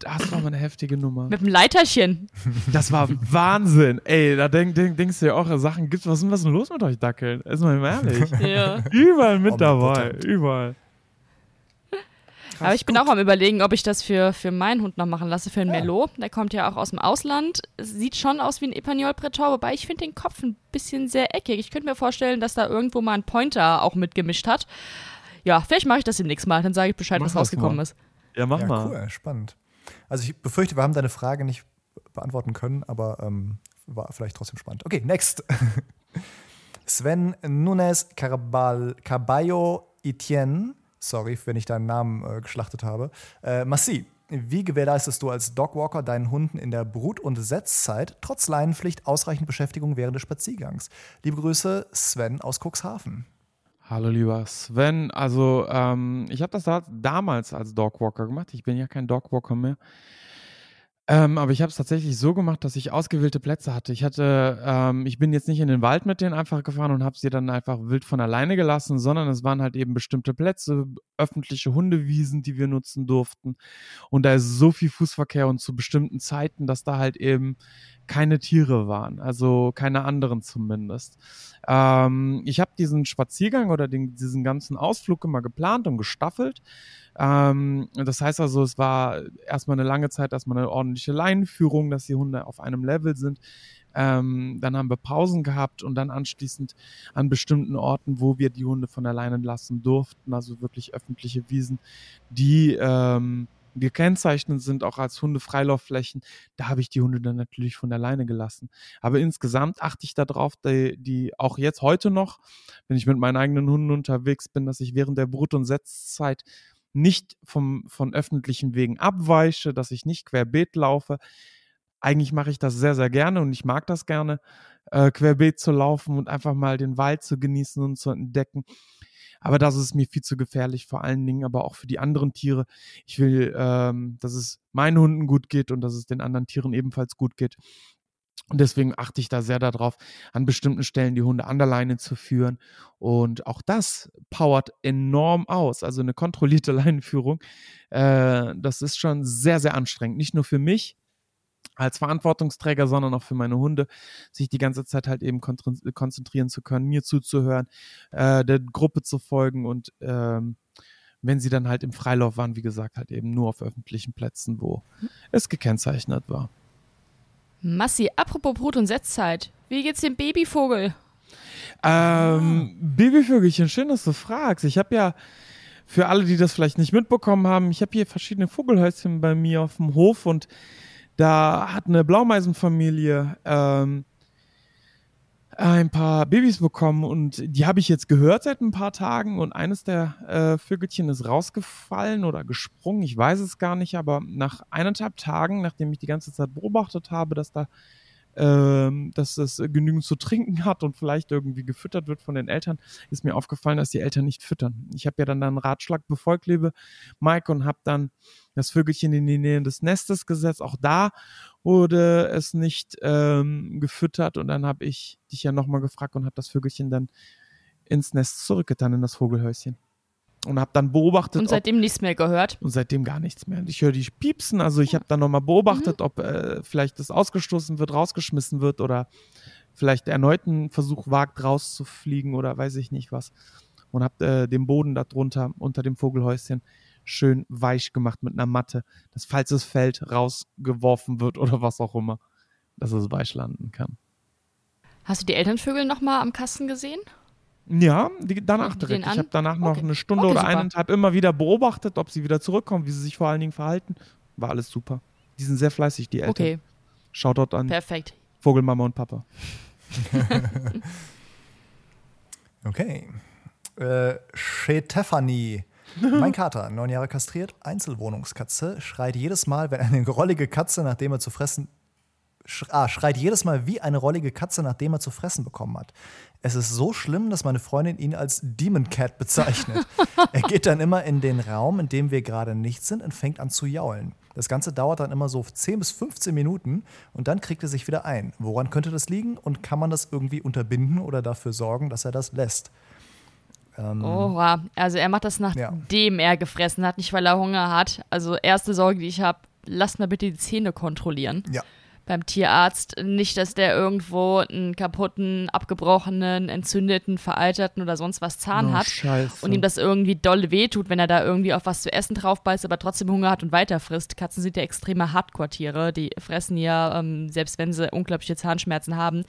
[SPEAKER 2] Das war mal eine heftige Nummer.
[SPEAKER 1] Mit dem Leiterchen.
[SPEAKER 2] Das war Wahnsinn. Ey, da denk, denk, denkst du ja auch, Sachen gibt was, was ist denn los mit euch Dackeln? Ist mal ehrlich. [LAUGHS] Ja. Überall mit oh, dabei. Überall.
[SPEAKER 1] Krass, Aber ich bin gut. auch am überlegen, ob ich das für, für meinen Hund noch machen lasse, für einen ja. Melo. Der kommt ja auch aus dem Ausland. Sieht schon aus wie ein Epanyol Pretor, wobei ich finde den Kopf ein bisschen sehr eckig. Ich könnte mir vorstellen, dass da irgendwo mal ein Pointer auch mitgemischt hat. Ja, vielleicht mache ich das demnächst mal, dann sage ich Bescheid, mach was rausgekommen mal. ist.
[SPEAKER 2] Ja, mach ja, mal.
[SPEAKER 3] Cool, spannend. Also ich befürchte, wir haben deine Frage nicht beantworten können, aber ähm, war vielleicht trotzdem spannend. Okay, next. [LAUGHS] Sven Nunes Carballo Etienne, sorry, wenn ich deinen Namen äh, geschlachtet habe. Äh, Massi, wie gewährleistest du als Dogwalker deinen Hunden in der Brut- und Setzzeit trotz Leinenpflicht ausreichend Beschäftigung während des Spaziergangs? Liebe Grüße, Sven aus Cuxhaven.
[SPEAKER 2] Hallo lieber Sven, also ähm, ich habe das da, damals als Dogwalker gemacht. Ich bin ja kein Dogwalker mehr. Ähm, aber ich habe es tatsächlich so gemacht, dass ich ausgewählte Plätze hatte. Ich hatte, ähm, ich bin jetzt nicht in den Wald mit denen einfach gefahren und habe sie dann einfach wild von alleine gelassen, sondern es waren halt eben bestimmte Plätze, öffentliche Hundewiesen, die wir nutzen durften. Und da ist so viel Fußverkehr und zu bestimmten Zeiten, dass da halt eben keine Tiere waren, also keine anderen zumindest. Ähm, ich habe diesen Spaziergang oder den, diesen ganzen Ausflug immer geplant und gestaffelt. Ähm, das heißt also, es war erstmal eine lange Zeit erstmal eine ordentliche Leinenführung, dass die Hunde auf einem Level sind. Ähm, dann haben wir Pausen gehabt und dann anschließend an bestimmten Orten, wo wir die Hunde von alleine lassen durften, also wirklich öffentliche Wiesen, die ähm, gekennzeichnet sind, auch als Hundefreilaufflächen, da habe ich die Hunde dann natürlich von alleine gelassen. Aber insgesamt achte ich darauf, die, die auch jetzt heute noch, wenn ich mit meinen eigenen Hunden unterwegs bin, dass ich während der Brut- und Setzzeit nicht vom, von öffentlichen Wegen abweiche, dass ich nicht querbeet laufe. Eigentlich mache ich das sehr, sehr gerne und ich mag das gerne, äh, querbeet zu laufen und einfach mal den Wald zu genießen und zu entdecken. Aber das ist mir viel zu gefährlich, vor allen Dingen aber auch für die anderen Tiere. Ich will, ähm, dass es meinen Hunden gut geht und dass es den anderen Tieren ebenfalls gut geht. Und deswegen achte ich da sehr darauf, an bestimmten Stellen die Hunde an der Leine zu führen. Und auch das powert enorm aus. Also eine kontrollierte [LAUGHS] Leinenführung, äh, das ist schon sehr, sehr anstrengend. Nicht nur für mich, als Verantwortungsträger, sondern auch für meine Hunde, sich die ganze Zeit halt eben konzentrieren zu können, mir zuzuhören, äh, der Gruppe zu folgen und ähm, wenn sie dann halt im Freilauf waren, wie gesagt, halt eben nur auf öffentlichen Plätzen, wo es gekennzeichnet war.
[SPEAKER 1] Massi, apropos Brut- und Setzzeit, wie geht's dem Babyvogel?
[SPEAKER 2] Ähm, Babyvögelchen, schön, dass du fragst. Ich habe ja für alle, die das vielleicht nicht mitbekommen haben, ich habe hier verschiedene Vogelhäuschen bei mir auf dem Hof und da hat eine Blaumeisenfamilie ähm, ein paar Babys bekommen und die habe ich jetzt gehört seit ein paar Tagen und eines der äh, Vögelchen ist rausgefallen oder gesprungen, ich weiß es gar nicht, aber nach eineinhalb Tagen, nachdem ich die ganze Zeit beobachtet habe, dass da ähm, dass es genügend zu trinken hat und vielleicht irgendwie gefüttert wird von den Eltern, ist mir aufgefallen, dass die Eltern nicht füttern. Ich habe ja dann einen Ratschlag befolgt, liebe Mike, und habe dann das Vögelchen in die Nähe des Nestes gesetzt. Auch da wurde es nicht ähm, gefüttert und dann habe ich dich ja nochmal gefragt und habe das Vögelchen dann ins Nest zurückgetan, in das Vogelhäuschen und habe dann beobachtet.
[SPEAKER 1] Und seitdem nichts mehr gehört.
[SPEAKER 2] Und seitdem gar nichts mehr. Ich höre die piepsen, also ich habe dann nochmal beobachtet, mhm. ob äh, vielleicht das ausgestoßen wird, rausgeschmissen wird oder vielleicht erneut einen Versuch wagt, rauszufliegen oder weiß ich nicht was. Und habe äh, den Boden darunter, unter dem Vogelhäuschen, schön weich gemacht mit einer Matte, dass falls es fällt, rausgeworfen wird oder was auch immer, dass es weich landen kann.
[SPEAKER 1] Hast du die Elternvögel nochmal am Kasten gesehen?
[SPEAKER 2] Ja, die, danach direkt. Ich habe danach noch okay. eine Stunde okay, oder super. eineinhalb immer wieder beobachtet, ob sie wieder zurückkommen, wie sie sich vor allen Dingen verhalten. War alles super. Die sind sehr fleißig, die Eltern. Okay. Schaut dort an.
[SPEAKER 1] Perfekt.
[SPEAKER 2] Vogelmama und Papa. [LAUGHS]
[SPEAKER 3] okay. Äh, Stefanie. Mein Kater, neun Jahre kastriert, Einzelwohnungskatze, schreit jedes Mal, wenn eine [LAUGHS] rollige Katze, nachdem er zu fressen ah, schreit jedes Mal wie eine rollige Katze, nachdem er zu fressen bekommen hat. Es ist so schlimm, dass meine Freundin ihn als Demon Cat bezeichnet. [LAUGHS] er geht dann immer in den Raum, in dem wir gerade nicht sind, und fängt an zu jaulen. Das Ganze dauert dann immer so 10 bis 15 Minuten und dann kriegt er sich wieder ein. Woran könnte das liegen und kann man das irgendwie unterbinden oder dafür sorgen, dass er das lässt?
[SPEAKER 1] Ähm, Oha, also er macht das nachdem ja. er gefressen hat, nicht weil er Hunger hat. Also erste Sorge, die ich habe, lasst mal bitte die Zähne kontrollieren.
[SPEAKER 3] Ja
[SPEAKER 1] beim Tierarzt. Nicht, dass der irgendwo einen kaputten, abgebrochenen, entzündeten, veralterten oder sonst was Zahn oh, hat
[SPEAKER 2] Scheiße.
[SPEAKER 1] und ihm das irgendwie doll wehtut, wenn er da irgendwie auf was zu essen drauf beißt, aber trotzdem Hunger hat und weiter frisst. Katzen sind ja extreme Hardcore-Tiere. Die fressen ja, ähm, selbst wenn sie unglaubliche Zahnschmerzen haben.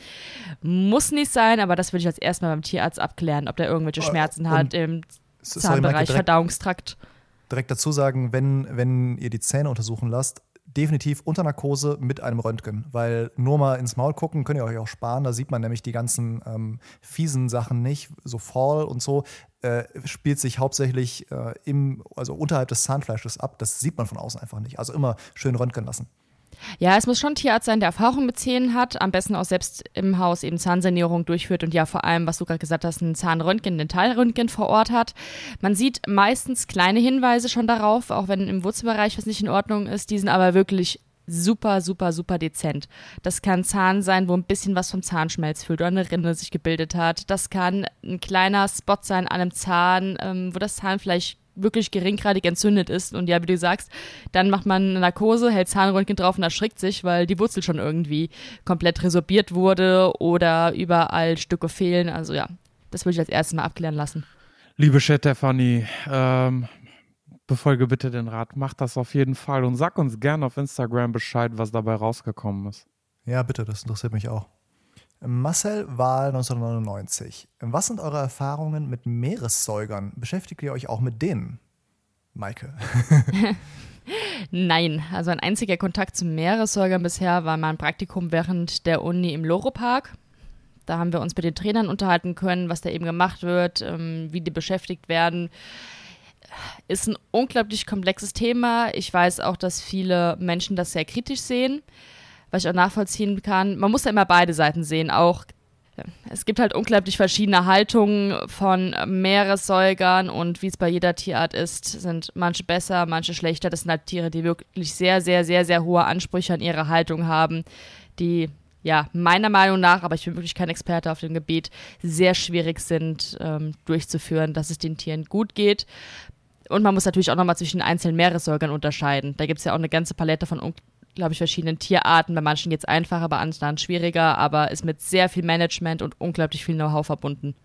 [SPEAKER 1] Muss nicht sein, aber das würde ich als erstmal beim Tierarzt abklären, ob der irgendwelche Schmerzen und hat im Zahnbereich, sorry, Verdauungstrakt
[SPEAKER 3] direkt dazu sagen, wenn, wenn ihr die Zähne untersuchen lasst, definitiv unter Narkose mit einem Röntgen, weil nur mal ins Maul gucken könnt ihr euch auch sparen. Da sieht man nämlich die ganzen ähm, fiesen Sachen nicht, so Fall und so. Äh, spielt sich hauptsächlich äh, im, also unterhalb des Zahnfleisches ab. Das sieht man von außen einfach nicht. Also immer schön röntgen lassen.
[SPEAKER 1] Ja, es muss schon ein Tierarzt sein, der Erfahrung mit Zähnen hat, am besten auch selbst im Haus eben Zahnsanierung durchführt und ja vor allem, was du gerade gesagt hast, ein Zahnröntgen, Dentalröntgen vor Ort hat. Man sieht meistens kleine Hinweise schon darauf, auch wenn im Wurzelbereich was nicht in Ordnung ist, die sind aber wirklich super, super, super dezent. Das kann Zahn sein, wo ein bisschen was vom Zahnschmelz fehlt oder eine Rinde sich gebildet hat. Das kann ein kleiner Spot sein an einem Zahn, ähm, wo das Zahnfleisch wirklich geringgradig entzündet ist. Und ja, wie du sagst, dann macht man eine Narkose, hält Zahnröntgen drauf und erschrickt sich, weil die Wurzel schon irgendwie komplett resorbiert wurde oder überall Stücke fehlen. Also ja, das würde ich als erstes mal abklären lassen.
[SPEAKER 2] Liebe Stefanie, ähm, befolge bitte den Rat, mach das auf jeden Fall und sag uns gerne auf Instagram Bescheid, was dabei rausgekommen ist.
[SPEAKER 3] Ja, bitte, das interessiert mich auch. Marcel Wahl 1999. Was sind eure Erfahrungen mit Meeressäugern? Beschäftigt ihr euch auch mit denen? Maike. [LAUGHS]
[SPEAKER 1] Nein, also ein einziger Kontakt zu Meeressäugern bisher war mein Praktikum während der Uni im Loro-Park. Da haben wir uns mit den Trainern unterhalten können, was da eben gemacht wird, ähm, wie die beschäftigt werden. Ist ein unglaublich komplexes Thema. Ich weiß auch, dass viele Menschen das sehr kritisch sehen was ich auch nachvollziehen kann. Man muss ja immer beide Seiten sehen, auch es gibt halt unglaublich verschiedene Haltungen von Meeressäugern und wie es bei jeder Tierart ist, sind manche besser, manche schlechter. Das sind halt Tiere, die wirklich sehr, sehr, sehr, sehr hohe Ansprüche an ihre Haltung haben, die ja, meiner Meinung nach, aber ich bin wirklich kein Experte auf dem Gebiet, sehr schwierig sind ähm, durchzuführen, dass es den Tieren gut geht. Und man muss natürlich auch nochmal zwischen den einzelnen Meeressäugern unterscheiden. Da gibt es ja auch eine ganze Palette von glaube ich, verschiedenen Tierarten. Bei manchen geht es einfacher, bei anderen schwieriger, aber ist mit sehr viel Management und unglaublich viel Know-how verbunden.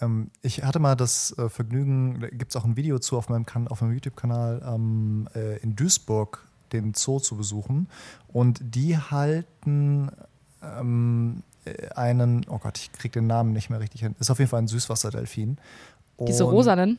[SPEAKER 3] Ähm, ich hatte mal das äh, Vergnügen, da gibt es auch ein Video zu auf meinem, auf meinem YouTube-Kanal, ähm, äh, in Duisburg den Zoo zu besuchen. Und die halten ähm, äh, einen, oh Gott, ich kriege den Namen nicht mehr richtig hin. Ist auf jeden Fall ein Süßwasserdelfin.
[SPEAKER 1] Diese rosanen?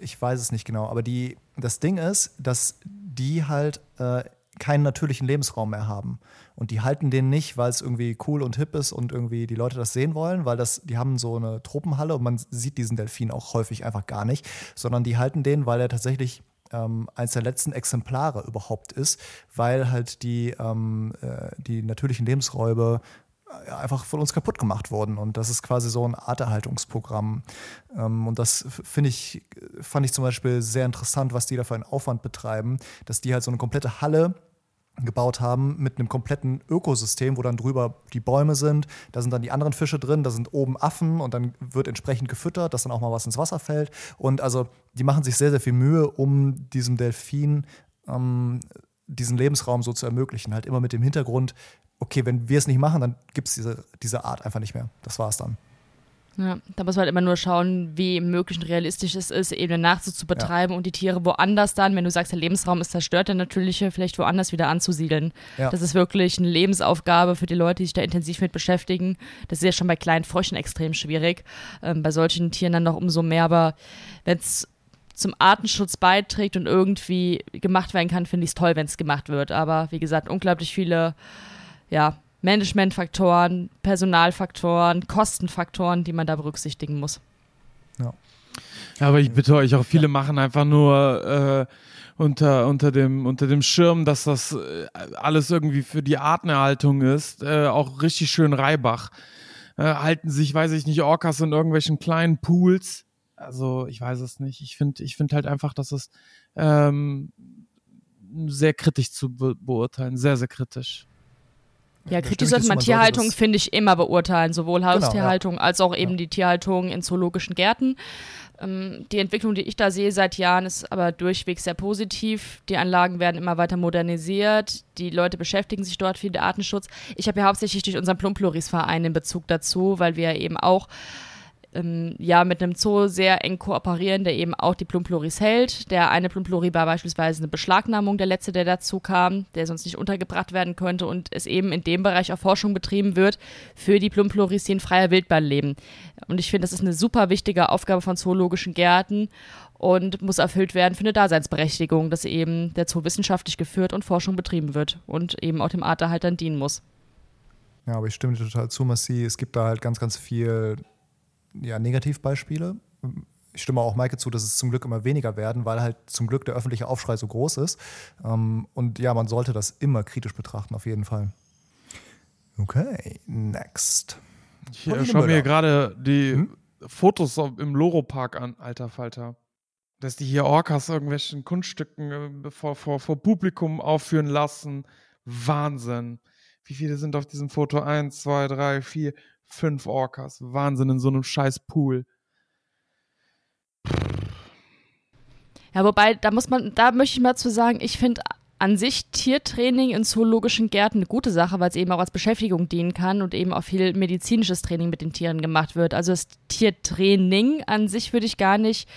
[SPEAKER 3] Ich weiß es nicht genau, aber die, das Ding ist, dass die halt äh, keinen natürlichen Lebensraum mehr haben. Und die halten den nicht, weil es irgendwie cool und hip ist und irgendwie die Leute das sehen wollen, weil das, die haben so eine Tropenhalle und man sieht diesen Delfin auch häufig einfach gar nicht, sondern die halten den, weil er tatsächlich ähm, eines der letzten Exemplare überhaupt ist, weil halt die, ähm, äh, die natürlichen Lebensräume einfach von uns kaputt gemacht wurden. Und das ist quasi so ein Arterhaltungsprogramm. Ähm, und das finde ich, fand ich zum Beispiel sehr interessant, was die da für einen Aufwand betreiben, dass die halt so eine komplette Halle gebaut haben mit einem kompletten Ökosystem, wo dann drüber die Bäume sind, da sind dann die anderen Fische drin, da sind oben Affen und dann wird entsprechend gefüttert, dass dann auch mal was ins Wasser fällt. Und also die machen sich sehr, sehr viel Mühe, um diesem Delfin ähm, diesen Lebensraum so zu ermöglichen. Halt immer mit dem Hintergrund, okay, wenn wir es nicht machen, dann gibt es diese, diese Art einfach nicht mehr. Das war es dann.
[SPEAKER 1] Ja, da muss man halt immer nur schauen, wie möglich und realistisch es ist, eben den Nachzug zu betreiben ja. und die Tiere woanders dann, wenn du sagst, der Lebensraum ist zerstört, der natürliche, vielleicht woanders wieder anzusiedeln. Ja. Das ist wirklich eine Lebensaufgabe für die Leute, die sich da intensiv mit beschäftigen. Das ist ja schon bei kleinen Fröschen extrem schwierig. Ähm, bei solchen Tieren dann noch umso mehr, aber wenn es zum Artenschutz beiträgt und irgendwie gemacht werden kann, finde ich es toll, wenn es gemacht wird. Aber wie gesagt, unglaublich viele ja, Managementfaktoren, Personalfaktoren, Kostenfaktoren, die man da berücksichtigen muss.
[SPEAKER 2] Ja. ja aber ich bitte euch auch, viele machen einfach nur äh, unter, unter, dem, unter dem Schirm, dass das äh, alles irgendwie für die Artenerhaltung ist, äh, auch richtig schön Reibach. Äh, halten sich, weiß ich nicht, Orcas in irgendwelchen kleinen Pools. Also ich weiß es nicht. Ich finde ich find halt einfach, dass es ähm, sehr kritisch zu be beurteilen, sehr, sehr kritisch.
[SPEAKER 1] Ja, kritisch sollte man Tierhaltung, finde ich, immer beurteilen. Sowohl Haustierhaltung genau, ja. als auch eben ja. die Tierhaltung in zoologischen Gärten. Ähm, die Entwicklung, die ich da sehe seit Jahren, ist aber durchweg sehr positiv. Die Anlagen werden immer weiter modernisiert. Die Leute beschäftigen sich dort viel mit Artenschutz. Ich habe ja hauptsächlich durch unseren Plumploris-Verein in Bezug dazu, weil wir eben auch ähm, ja mit einem Zoo sehr eng kooperieren, der eben auch die Plumploris hält. Der eine Plumplori war beispielsweise eine Beschlagnahmung, der letzte, der dazu kam, der sonst nicht untergebracht werden könnte und es eben in dem Bereich auch Forschung betrieben wird für die Plumploris, die in freier Wildbahn leben. Und ich finde, das ist eine super wichtige Aufgabe von zoologischen Gärten und muss erfüllt werden für eine Daseinsberechtigung, dass eben der Zoo wissenschaftlich geführt und Forschung betrieben wird und eben auch dem Arterhalt dann dienen muss.
[SPEAKER 3] Ja, aber ich stimme dir total zu, Massi. Es gibt da halt ganz, ganz viel ja, Negativbeispiele. Ich stimme auch Maike zu, dass es zum Glück immer weniger werden, weil halt zum Glück der öffentliche Aufschrei so groß ist. Ähm, und ja, man sollte das immer kritisch betrachten, auf jeden Fall. Okay, next.
[SPEAKER 2] Ich äh, schaue mir gerade die hm? Fotos im Loro-Park an, alter Falter. Dass die hier Orcas irgendwelchen Kunststücken äh, vor, vor, vor Publikum aufführen lassen. Wahnsinn. Wie viele sind auf diesem Foto? Eins, zwei, drei, vier, fünf Orcas. Wahnsinn in so einem scheiß Pool.
[SPEAKER 1] Ja, wobei, da muss man, da möchte ich mal zu sagen, ich finde an sich Tiertraining in zoologischen Gärten eine gute Sache, weil es eben auch als Beschäftigung dienen kann und eben auch viel medizinisches Training mit den Tieren gemacht wird. Also das Tiertraining an sich würde ich gar nicht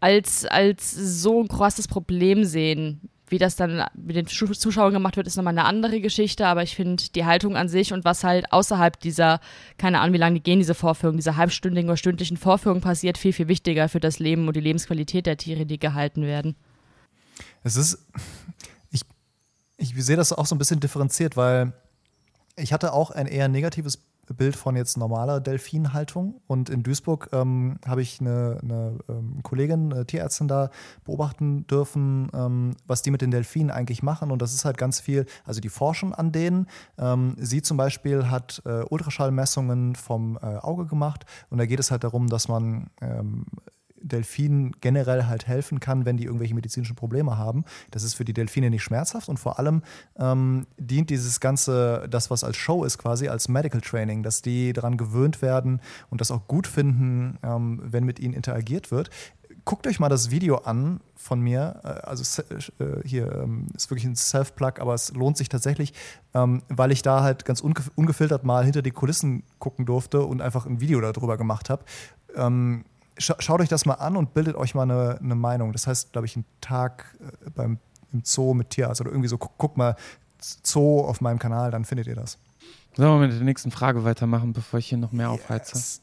[SPEAKER 1] als, als so ein krasses Problem sehen wie das dann mit den Zuschauern gemacht wird, ist nochmal eine andere Geschichte, aber ich finde die Haltung an sich und was halt außerhalb dieser, keine Ahnung, wie lange die gehen, diese Vorführungen, diese halbstündigen oder stündlichen Vorführungen passiert, viel, viel wichtiger für das Leben und die Lebensqualität der Tiere, die gehalten werden.
[SPEAKER 3] Es ist, ich, ich sehe das auch so ein bisschen differenziert, weil ich hatte auch ein eher negatives Bild von jetzt normaler Delfinhaltung. Und in Duisburg ähm, habe ich eine, eine ähm, Kollegin, eine Tierärztin da beobachten dürfen, ähm, was die mit den Delfinen eigentlich machen. Und das ist halt ganz viel, also die forschen an denen. Ähm, sie zum Beispiel hat äh, Ultraschallmessungen vom äh, Auge gemacht. Und da geht es halt darum, dass man ähm, Delfinen generell halt helfen kann, wenn die irgendwelche medizinischen Probleme haben. Das ist für die Delfine nicht schmerzhaft und vor allem ähm, dient dieses Ganze, das was als Show ist quasi, als Medical Training, dass die daran gewöhnt werden und das auch gut finden, ähm, wenn mit ihnen interagiert wird. Guckt euch mal das Video an von mir. Äh, also äh, hier ähm, ist wirklich ein Self-Plug, aber es lohnt sich tatsächlich, ähm, weil ich da halt ganz ungefiltert mal hinter die Kulissen gucken durfte und einfach ein Video darüber gemacht habe. Ähm, schaut euch das mal an und bildet euch mal eine, eine Meinung. Das heißt, glaube ich, ein Tag äh, beim, im Zoo mit Tierarzt oder irgendwie so, guck, guck, mal Zoo auf meinem Kanal, dann findet ihr das.
[SPEAKER 2] Sollen wir mit der nächsten Frage weitermachen, bevor ich hier noch mehr yes. aufheize?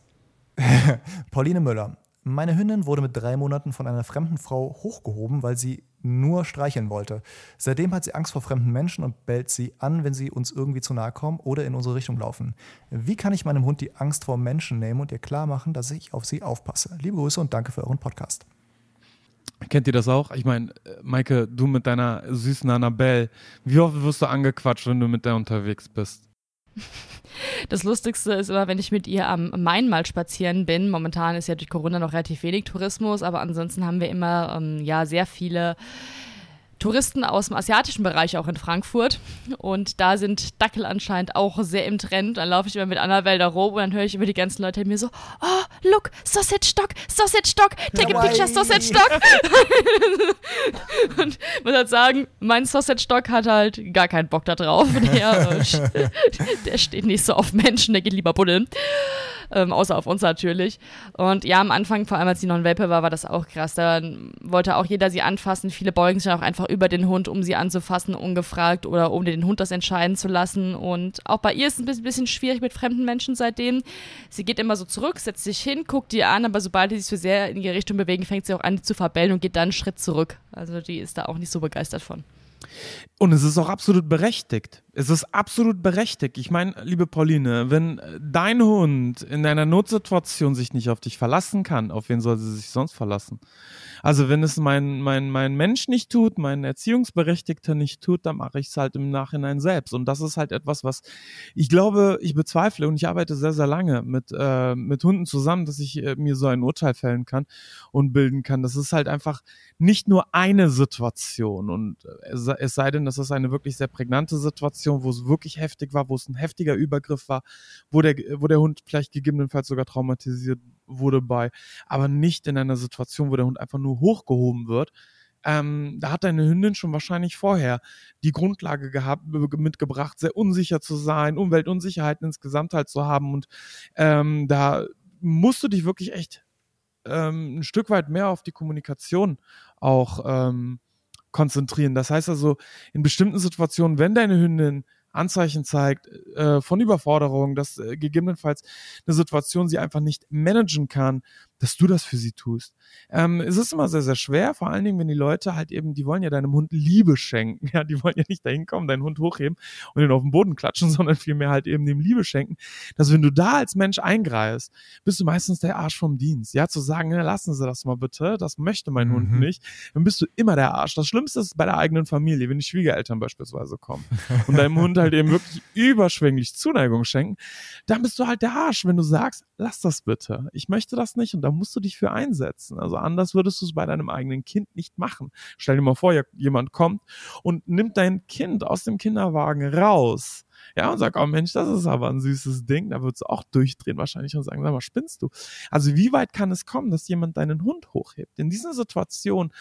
[SPEAKER 2] [LAUGHS]
[SPEAKER 3] Pauline Müller. Meine Hündin wurde mit drei Monaten von einer fremden Frau hochgehoben, weil sie nur streicheln wollte. Seitdem hat sie Angst vor fremden Menschen und bellt sie an, wenn sie uns irgendwie zu nahe kommen oder in unsere Richtung laufen. Wie kann ich meinem Hund die Angst vor Menschen nehmen und ihr klar machen, dass ich auf sie aufpasse? Liebe Grüße und danke für euren Podcast.
[SPEAKER 2] Kennt ihr das auch? Ich meine, äh, Maike, du mit deiner süßen Annabelle, wie oft wirst du angequatscht, wenn du mit der unterwegs bist? [LAUGHS]
[SPEAKER 1] Das Lustigste ist immer, wenn ich mit ihr am Main mal spazieren bin. Momentan ist ja durch Corona noch relativ wenig Tourismus, aber ansonsten haben wir immer ähm, ja sehr viele Touristen aus dem asiatischen Bereich auch in Frankfurt. Und da sind Dackel anscheinend auch sehr im Trend. Dann laufe ich immer mit Annabelle da rum und dann höre ich über die ganzen Leute mir so, oh, look, Sausage Stock, Sausage Stock, take a picture, Sausage Stock. [LAUGHS] und muss halt sagen, mein Sausage Stock hat halt gar keinen Bock da drauf. Der, [LAUGHS] der steht nicht so auf Menschen, der geht lieber buddeln ähm, außer auf uns natürlich. Und ja, am Anfang, vor allem als sie noch ein Welpe war, war das auch krass. Da wollte auch jeder sie anfassen. Viele beugen sich auch einfach über den Hund, um sie anzufassen, ungefragt oder um den Hund das entscheiden zu lassen. Und auch bei ihr ist es ein bisschen schwierig mit fremden Menschen seitdem. Sie geht immer so zurück, setzt sich hin, guckt die an, aber sobald die sich so sehr in ihre Richtung bewegen, fängt sie auch an zu verbellen und geht dann einen Schritt zurück. Also die ist da auch nicht so begeistert von.
[SPEAKER 2] Und es ist auch absolut berechtigt. Es ist absolut berechtigt. Ich meine, liebe Pauline, wenn dein Hund in einer Notsituation sich nicht auf dich verlassen kann, auf wen soll sie sich sonst verlassen? Also wenn es mein, mein, mein Mensch nicht tut, mein Erziehungsberechtigter nicht tut, dann mache ich es halt im Nachhinein selbst. Und das ist halt etwas, was ich glaube, ich bezweifle und ich arbeite sehr, sehr lange mit, äh, mit Hunden zusammen, dass ich äh, mir so ein Urteil fällen kann und bilden kann. Das ist halt einfach nicht nur eine Situation und äh, es, es sei denn, das ist eine wirklich sehr prägnante Situation, wo es wirklich heftig war, wo es ein heftiger Übergriff war, wo der, wo der Hund vielleicht gegebenenfalls sogar traumatisiert wurde bei, aber nicht in einer Situation, wo der Hund einfach nur hochgehoben wird. Ähm, da hat deine Hündin schon wahrscheinlich vorher die Grundlage gehabt, mitgebracht, sehr unsicher zu sein, Umweltunsicherheiten insgesamt halt zu haben. Und ähm, da musst du dich wirklich echt ähm, ein Stück weit mehr auf die Kommunikation auch ähm, konzentrieren. Das heißt also, in bestimmten Situationen, wenn deine Hündin Anzeichen zeigt äh, von Überforderung, dass äh, gegebenenfalls eine Situation sie einfach nicht managen kann, dass du das für sie tust. Ähm, es ist immer sehr, sehr schwer, vor allen Dingen, wenn die Leute halt eben, die wollen ja deinem Hund Liebe schenken. [LAUGHS] Ja, die wollen ja nicht dahin kommen, deinen Hund hochheben und ihn auf den Boden klatschen, [LAUGHS] sondern vielmehr halt eben dem Liebe schenken. Dass wenn du da als Mensch eingreifst, bist du meistens der Arsch vom Dienst. Ja, zu sagen, ja, lassen Sie das mal bitte, das möchte mein mhm. Hund nicht. Dann bist du immer der Arsch. Das Schlimmste ist bei der eigenen Familie, wenn die Schwiegereltern beispielsweise kommen und deinem Hund halt eben wirklich überschwänglich Zuneigung schenken, dann bist du halt der Arsch, wenn du sagst, lass das bitte. Ich möchte das nicht und da musst du dich für einsetzen. Also anders würdest du es bei deinem eigenen Kind nicht machen. Stell dir mal vor, jemand kommt und nimmt dein Kind aus dem Kinderwagen raus. Ja, und sagt, oh Mensch, das ist aber ein süßes Ding. Da würdest du auch durchdrehen wahrscheinlich und sagen, sag mal, spinnst du? Also wie weit kann es kommen, dass jemand deinen Hund hochhebt? In dieser Situation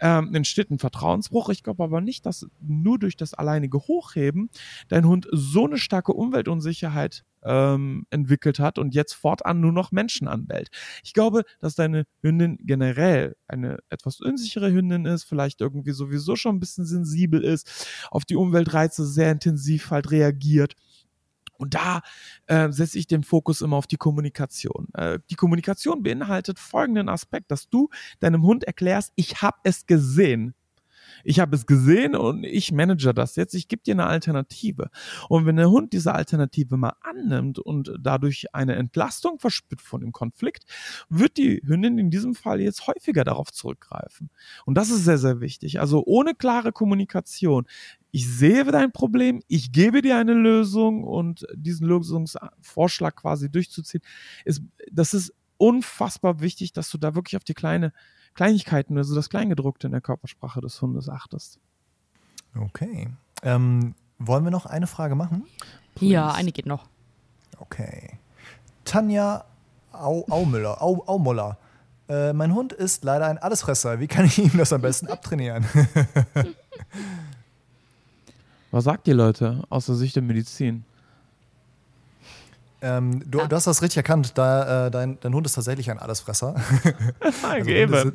[SPEAKER 2] ähm, entsteht ein Vertrauensbruch. Ich glaube aber nicht, dass nur durch das alleinige Hochheben dein Hund so eine starke Umweltunsicherheit ähm, entwickelt hat und jetzt fortan nur noch Menschen anbellt. Ich glaube, dass deine Hündin generell eine etwas unsichere Hündin ist, vielleicht irgendwie sowieso schon ein bisschen sensibel ist, auf die Umweltreize sehr intensiv halt reagiert. Und da äh, setze ich den Fokus immer auf die Kommunikation. Äh, die Kommunikation beinhaltet folgenden Aspekt, dass du deinem Hund erklärst, ich habe es gesehen ich habe es gesehen und ich manage das jetzt, ich gebe dir eine Alternative. Und wenn der Hund diese Alternative mal annimmt und dadurch eine Entlastung verspürt von dem Konflikt, wird die Hündin in diesem Fall jetzt häufiger darauf zurückgreifen. Und das ist sehr, sehr wichtig. Also ohne klare Kommunikation. Ich sehe dein Problem, ich gebe dir eine Lösung und diesen Lösungsvorschlag quasi durchzuziehen, ist, das ist unfassbar wichtig, dass du da wirklich auf die kleine Kleinigkeiten, also das Kleingedruckte in der Körpersprache des Hundes achtest.
[SPEAKER 3] Okay. Ähm, wollen wir noch eine Frage machen?
[SPEAKER 1] Please. Ja, eine geht noch.
[SPEAKER 3] Okay. Tanja Au Aumüller, Au Aumuller. Äh, mein Hund ist leider ein Allesfresser. Wie kann ich ihm das am besten abtrainieren? [LAUGHS]
[SPEAKER 2] Was sagt ihr Leute aus der Sicht der Medizin?
[SPEAKER 3] Ähm, du, ah. du, hast das richtig erkannt, da, äh, dein, dein, Hund ist tatsächlich ein Allesfresser. [LAUGHS]
[SPEAKER 2] also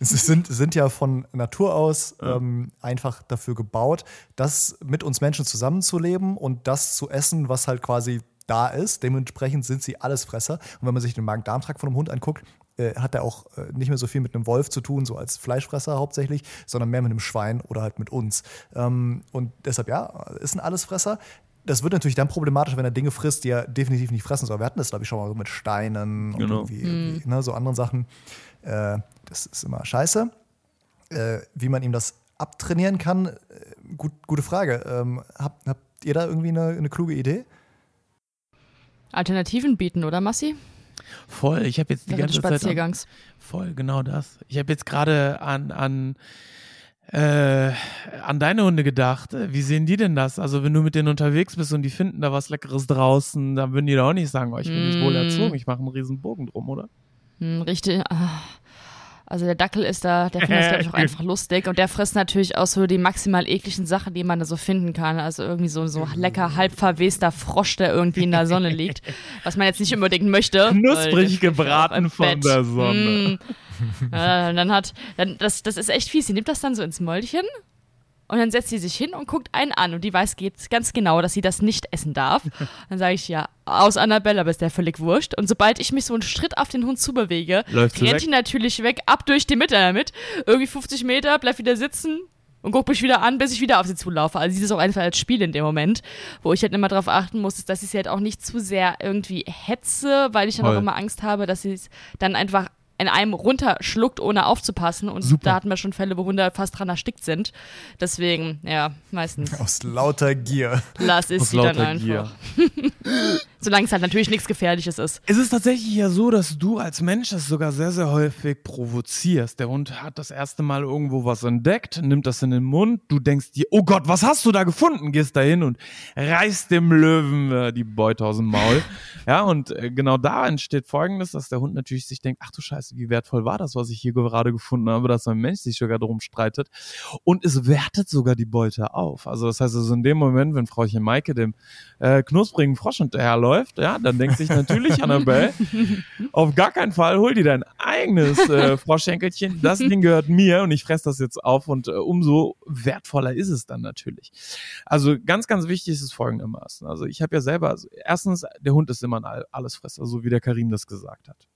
[SPEAKER 2] sind,
[SPEAKER 3] sind, sind, ja von Natur aus ja. ähm, einfach dafür gebaut, das mit uns Menschen zusammenzuleben und das zu essen, was halt quasi da ist. Dementsprechend sind sie Allesfresser. Und wenn man sich den Magen-Darm-Trakt von einem Hund anguckt, äh, hat er auch äh, nicht mehr so viel mit einem Wolf zu tun, so als Fleischfresser hauptsächlich, sondern mehr mit einem Schwein oder halt mit uns. Ähm, und deshalb, ja, ist ein Allesfresser das wird natürlich dann problematisch, wenn er Dinge frisst, die er definitiv nicht fressen soll. Wir hatten das, glaube ich, schon mal so mit Steinen genau. und irgendwie, mhm. ne, so anderen Sachen. Äh, das ist immer scheiße. Äh, wie man ihm das abtrainieren kann, äh, gut, gute Frage. Ähm, habt, habt ihr da irgendwie eine, eine kluge Idee?
[SPEAKER 1] Alternativen bieten, oder Massi?
[SPEAKER 2] Voll, ich habe jetzt die
[SPEAKER 1] ganze Spaziergangs.
[SPEAKER 2] Zeit. An, voll, genau das. Ich habe jetzt gerade an, an äh, an deine Hunde gedacht. Wie sehen die denn das? Also, wenn du mit denen unterwegs bist und die finden da was Leckeres draußen, dann würden die doch auch nicht sagen, oh, ich bin mm. nicht wohl erzogen, ich mache einen riesen Bogen drum, oder?
[SPEAKER 1] Mm, richtig. Ah. Also der Dackel ist da, der findet das, glaube ich, auch [LAUGHS] einfach lustig. Und der frisst natürlich auch so die maximal ekligen Sachen, die man da so finden kann. Also irgendwie so, so lecker, halb verwester Frosch, der irgendwie in der Sonne [LAUGHS] liegt. Was man jetzt nicht unbedingt möchte.
[SPEAKER 2] Knusprig gebraten von der Sonne. [LAUGHS] Mm.
[SPEAKER 1] äh, dann hat, dann, das, das ist echt fies. Sie nimmt das dann so ins Mäulchen und dann setzt sie sich hin und guckt einen an und die weiß ganz genau, dass sie das nicht essen darf. [LAUGHS] Dann sage ich ja, aus Annabelle, aber ist der völlig wurscht. Und sobald ich mich so einen Schritt auf den Hund zubewege, Läuft rennt die natürlich weg, ab durch die Mitte damit. Irgendwie 50 Meter, bleibt wieder sitzen, und guck mich wieder an, bis ich wieder auf sie zulaufe. Also sie ist auch einfach als Spiel in dem Moment, wo ich halt immer darauf achten muss, dass ich sie halt auch nicht zu sehr irgendwie hetze, weil ich dann Voll. auch immer Angst habe, dass sie es dann einfach in einem runterschluckt, ohne aufzupassen. Und Super. da hatten wir schon Fälle, wo Hunde fast dran erstickt sind. Deswegen, ja, meistens.
[SPEAKER 3] Aus lauter Gier.
[SPEAKER 1] Lass es sie dann einfach. Solange es halt natürlich nichts Gefährliches ist.
[SPEAKER 2] Es ist tatsächlich ja so, dass du als Mensch das sogar sehr, sehr häufig provozierst. Der Hund hat das erste Mal irgendwo was entdeckt, nimmt das in den Mund. Du denkst dir, oh Gott, was hast du da gefunden? Gehst da hin und reißt dem Löwen äh, die Beute aus dem Maul. [LAUGHS] ja, und äh, genau da entsteht Folgendes, dass der Hund natürlich sich denkt, ach du Scheiße, wie wertvoll war das, was ich hier gerade gefunden habe, dass ein Mensch sich sogar darum streitet. Und es wertet sogar die Beute auf. Also das heißt also in dem Moment, wenn Frauchen Maike dem äh, knusprigen Frosch hinterherläuft, ja, dann denkt sich natürlich [LAUGHS] Annabelle, auf gar keinen Fall hol dir dein eigenes äh, [LAUGHS] Froschschenkelchen. Das Ding gehört mir und ich fresse das jetzt auf und äh, umso wertvoller ist es dann natürlich. Also ganz, ganz wichtig ist es folgendermaßen. Also ich habe ja selber, also erstens, der Hund ist immer ein Allesfresser, so wie der Karim das gesagt hat.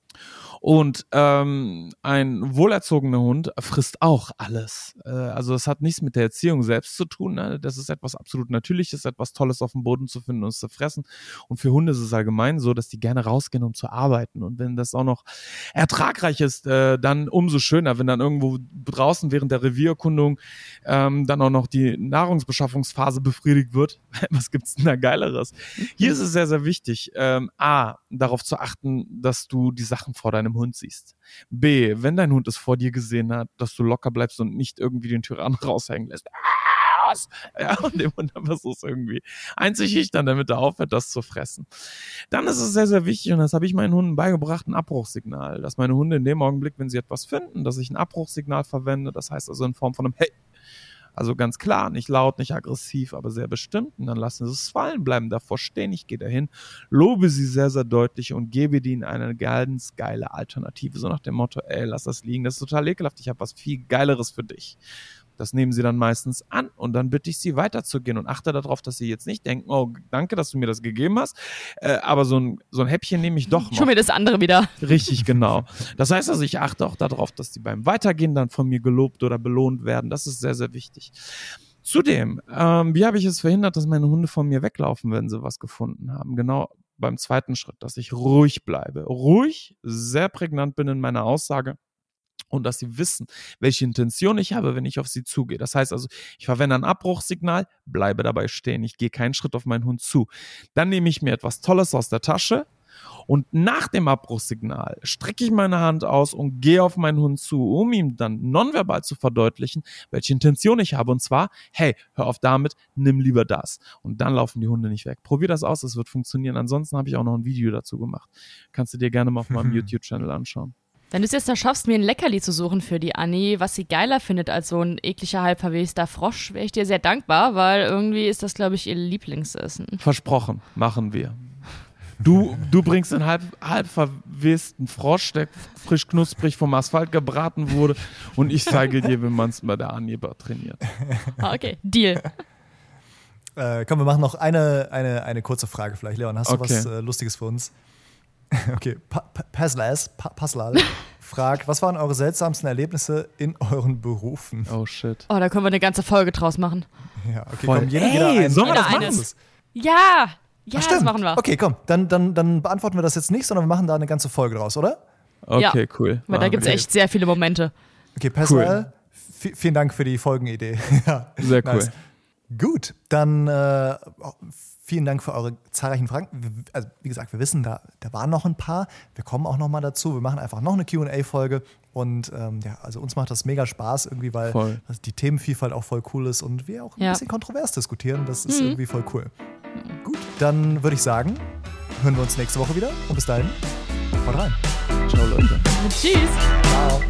[SPEAKER 2] Und ähm, ein wohlerzogener Hund frisst auch alles. Äh, also es hat nichts mit der Erziehung selbst zu tun. Ne? Das ist etwas absolut Natürliches, etwas Tolles auf dem Boden zu finden und zu fressen. Und für Hunde ist es allgemein so, dass die gerne rausgehen, um zu arbeiten. Und wenn das auch noch ertragreich ist, äh, dann umso schöner, wenn dann irgendwo draußen während der Revierkundung ähm, dann auch noch die Nahrungsbeschaffungsphase befriedigt wird. [LAUGHS] Was gibt's denn da Geileres? Hier ist es sehr, sehr wichtig, ähm, A, darauf zu achten, dass du die Sachen vor deinem Hund siehst. B, wenn dein Hund es vor dir gesehen hat, dass du locker bleibst und nicht irgendwie den Tyrann [LAUGHS] raushängen lässt. Ja, und dem Hund versuchst irgendwie einzuschüchtern, damit er aufhört, das zu fressen. Dann ist es sehr, sehr wichtig, und das habe ich meinen Hunden beigebracht, ein Abbruchssignal. Dass meine Hunde in dem Augenblick, wenn sie etwas finden, dass ich ein Abbruchssignal verwende, das heißt also in Form von einem Hey, Also ganz klar, nicht laut, nicht aggressiv, aber sehr bestimmt. Und dann lassen sie es fallen, bleiben davor stehen. Ich gehe dahin, lobe sie sehr, sehr deutlich und gebe ihnen eine ganz geile Alternative. So nach dem Motto, ey, lass das liegen, das ist total ekelhaft, ich habe was viel Geileres für dich. Das nehmen sie dann meistens an und dann bitte ich sie weiterzugehen und achte darauf, dass sie jetzt nicht denken, oh, danke, dass du mir das gegeben hast, äh, aber so ein, so ein Häppchen nehme ich doch noch.
[SPEAKER 1] Schon mir das andere wieder.
[SPEAKER 2] Richtig, genau. Das heißt also, ich achte auch darauf, dass die beim Weitergehen dann von mir gelobt oder belohnt werden. Das ist sehr, sehr wichtig. Zudem, ähm, wie habe ich es verhindert, dass meine Hunde von mir weglaufen, wenn sie was gefunden haben? Genau beim zweiten Schritt, dass ich ruhig bleibe. Ruhig, sehr prägnant bin in meiner Aussage und dass sie wissen, welche Intention ich habe, wenn ich auf sie zugehe. Das heißt also, ich verwende ein Abbruchsignal, bleibe dabei stehen, ich gehe keinen Schritt auf meinen Hund zu. Dann nehme ich mir etwas Tolles aus der Tasche und nach dem Abbruchsignal strecke ich meine Hand aus und gehe auf meinen Hund zu, um ihm dann nonverbal zu verdeutlichen, welche Intention ich habe. Und zwar, hey, hör auf damit, nimm lieber das. Und dann laufen die Hunde nicht weg. Probier das aus, es wird funktionieren. Ansonsten habe ich auch noch ein Video dazu gemacht. Kannst du dir gerne mal auf meinem [LAUGHS] YouTube-Channel anschauen.
[SPEAKER 1] Wenn du es jetzt da schaffst, mir ein Leckerli zu suchen für die Annie, was sie geiler findet als so ein ekliger, halbverwester Frosch, wäre ich dir sehr dankbar, weil irgendwie ist das, glaube ich, ihr Lieblingsessen.
[SPEAKER 2] Versprochen, machen wir. Du, du bringst einen halb, halb verwesten Frosch, der frisch knusprig vom Asphalt gebraten wurde, und ich zeige dir, wie man es bei der Annie trainiert.
[SPEAKER 1] Ah, okay, Deal.
[SPEAKER 3] Äh, komm, wir machen noch eine, eine, eine kurze Frage vielleicht. Leon, hast du okay. was äh, Lustiges für uns? [LAUGHS] Okay, pa Paslas, pa Paslal fragt, [LAUGHS] was waren eure seltsamsten Erlebnisse in euren Berufen?
[SPEAKER 2] Oh shit.
[SPEAKER 1] Oh, da können wir eine ganze Folge draus machen.
[SPEAKER 3] Ja, okay, Voll. komm, jeder, jeder hey,
[SPEAKER 2] sollen wir das machen?
[SPEAKER 1] Ja, ja, Ach, das machen wir.
[SPEAKER 3] Okay, komm, dann, dann, dann beantworten wir das jetzt nicht, sondern wir machen da eine ganze Folge draus, oder?
[SPEAKER 2] Okay, ja, cool.
[SPEAKER 1] Weil da gibt es echt sehr viele Momente.
[SPEAKER 3] Okay, Pascal, cool. vielen Dank für die Folgenidee. [LAUGHS]
[SPEAKER 2] ja, sehr cool. Nice.
[SPEAKER 3] Gut, dann äh, vielen Dank für eure zahlreichen Fragen. Also, wie gesagt, wir wissen, da, da waren noch ein paar. Wir kommen auch noch mal dazu. Wir machen einfach noch eine QA-Folge. Und ähm, ja, also uns macht das mega Spaß irgendwie, weil also die Themenvielfalt auch voll cool ist und wir auch ein ja. bisschen kontrovers diskutieren. Das ist mhm. irgendwie voll cool. Gut, dann würde ich sagen, hören wir uns nächste Woche wieder. Und bis dahin, haut rein.
[SPEAKER 2] Ciao, Leute.
[SPEAKER 1] Tschüss. Ciao.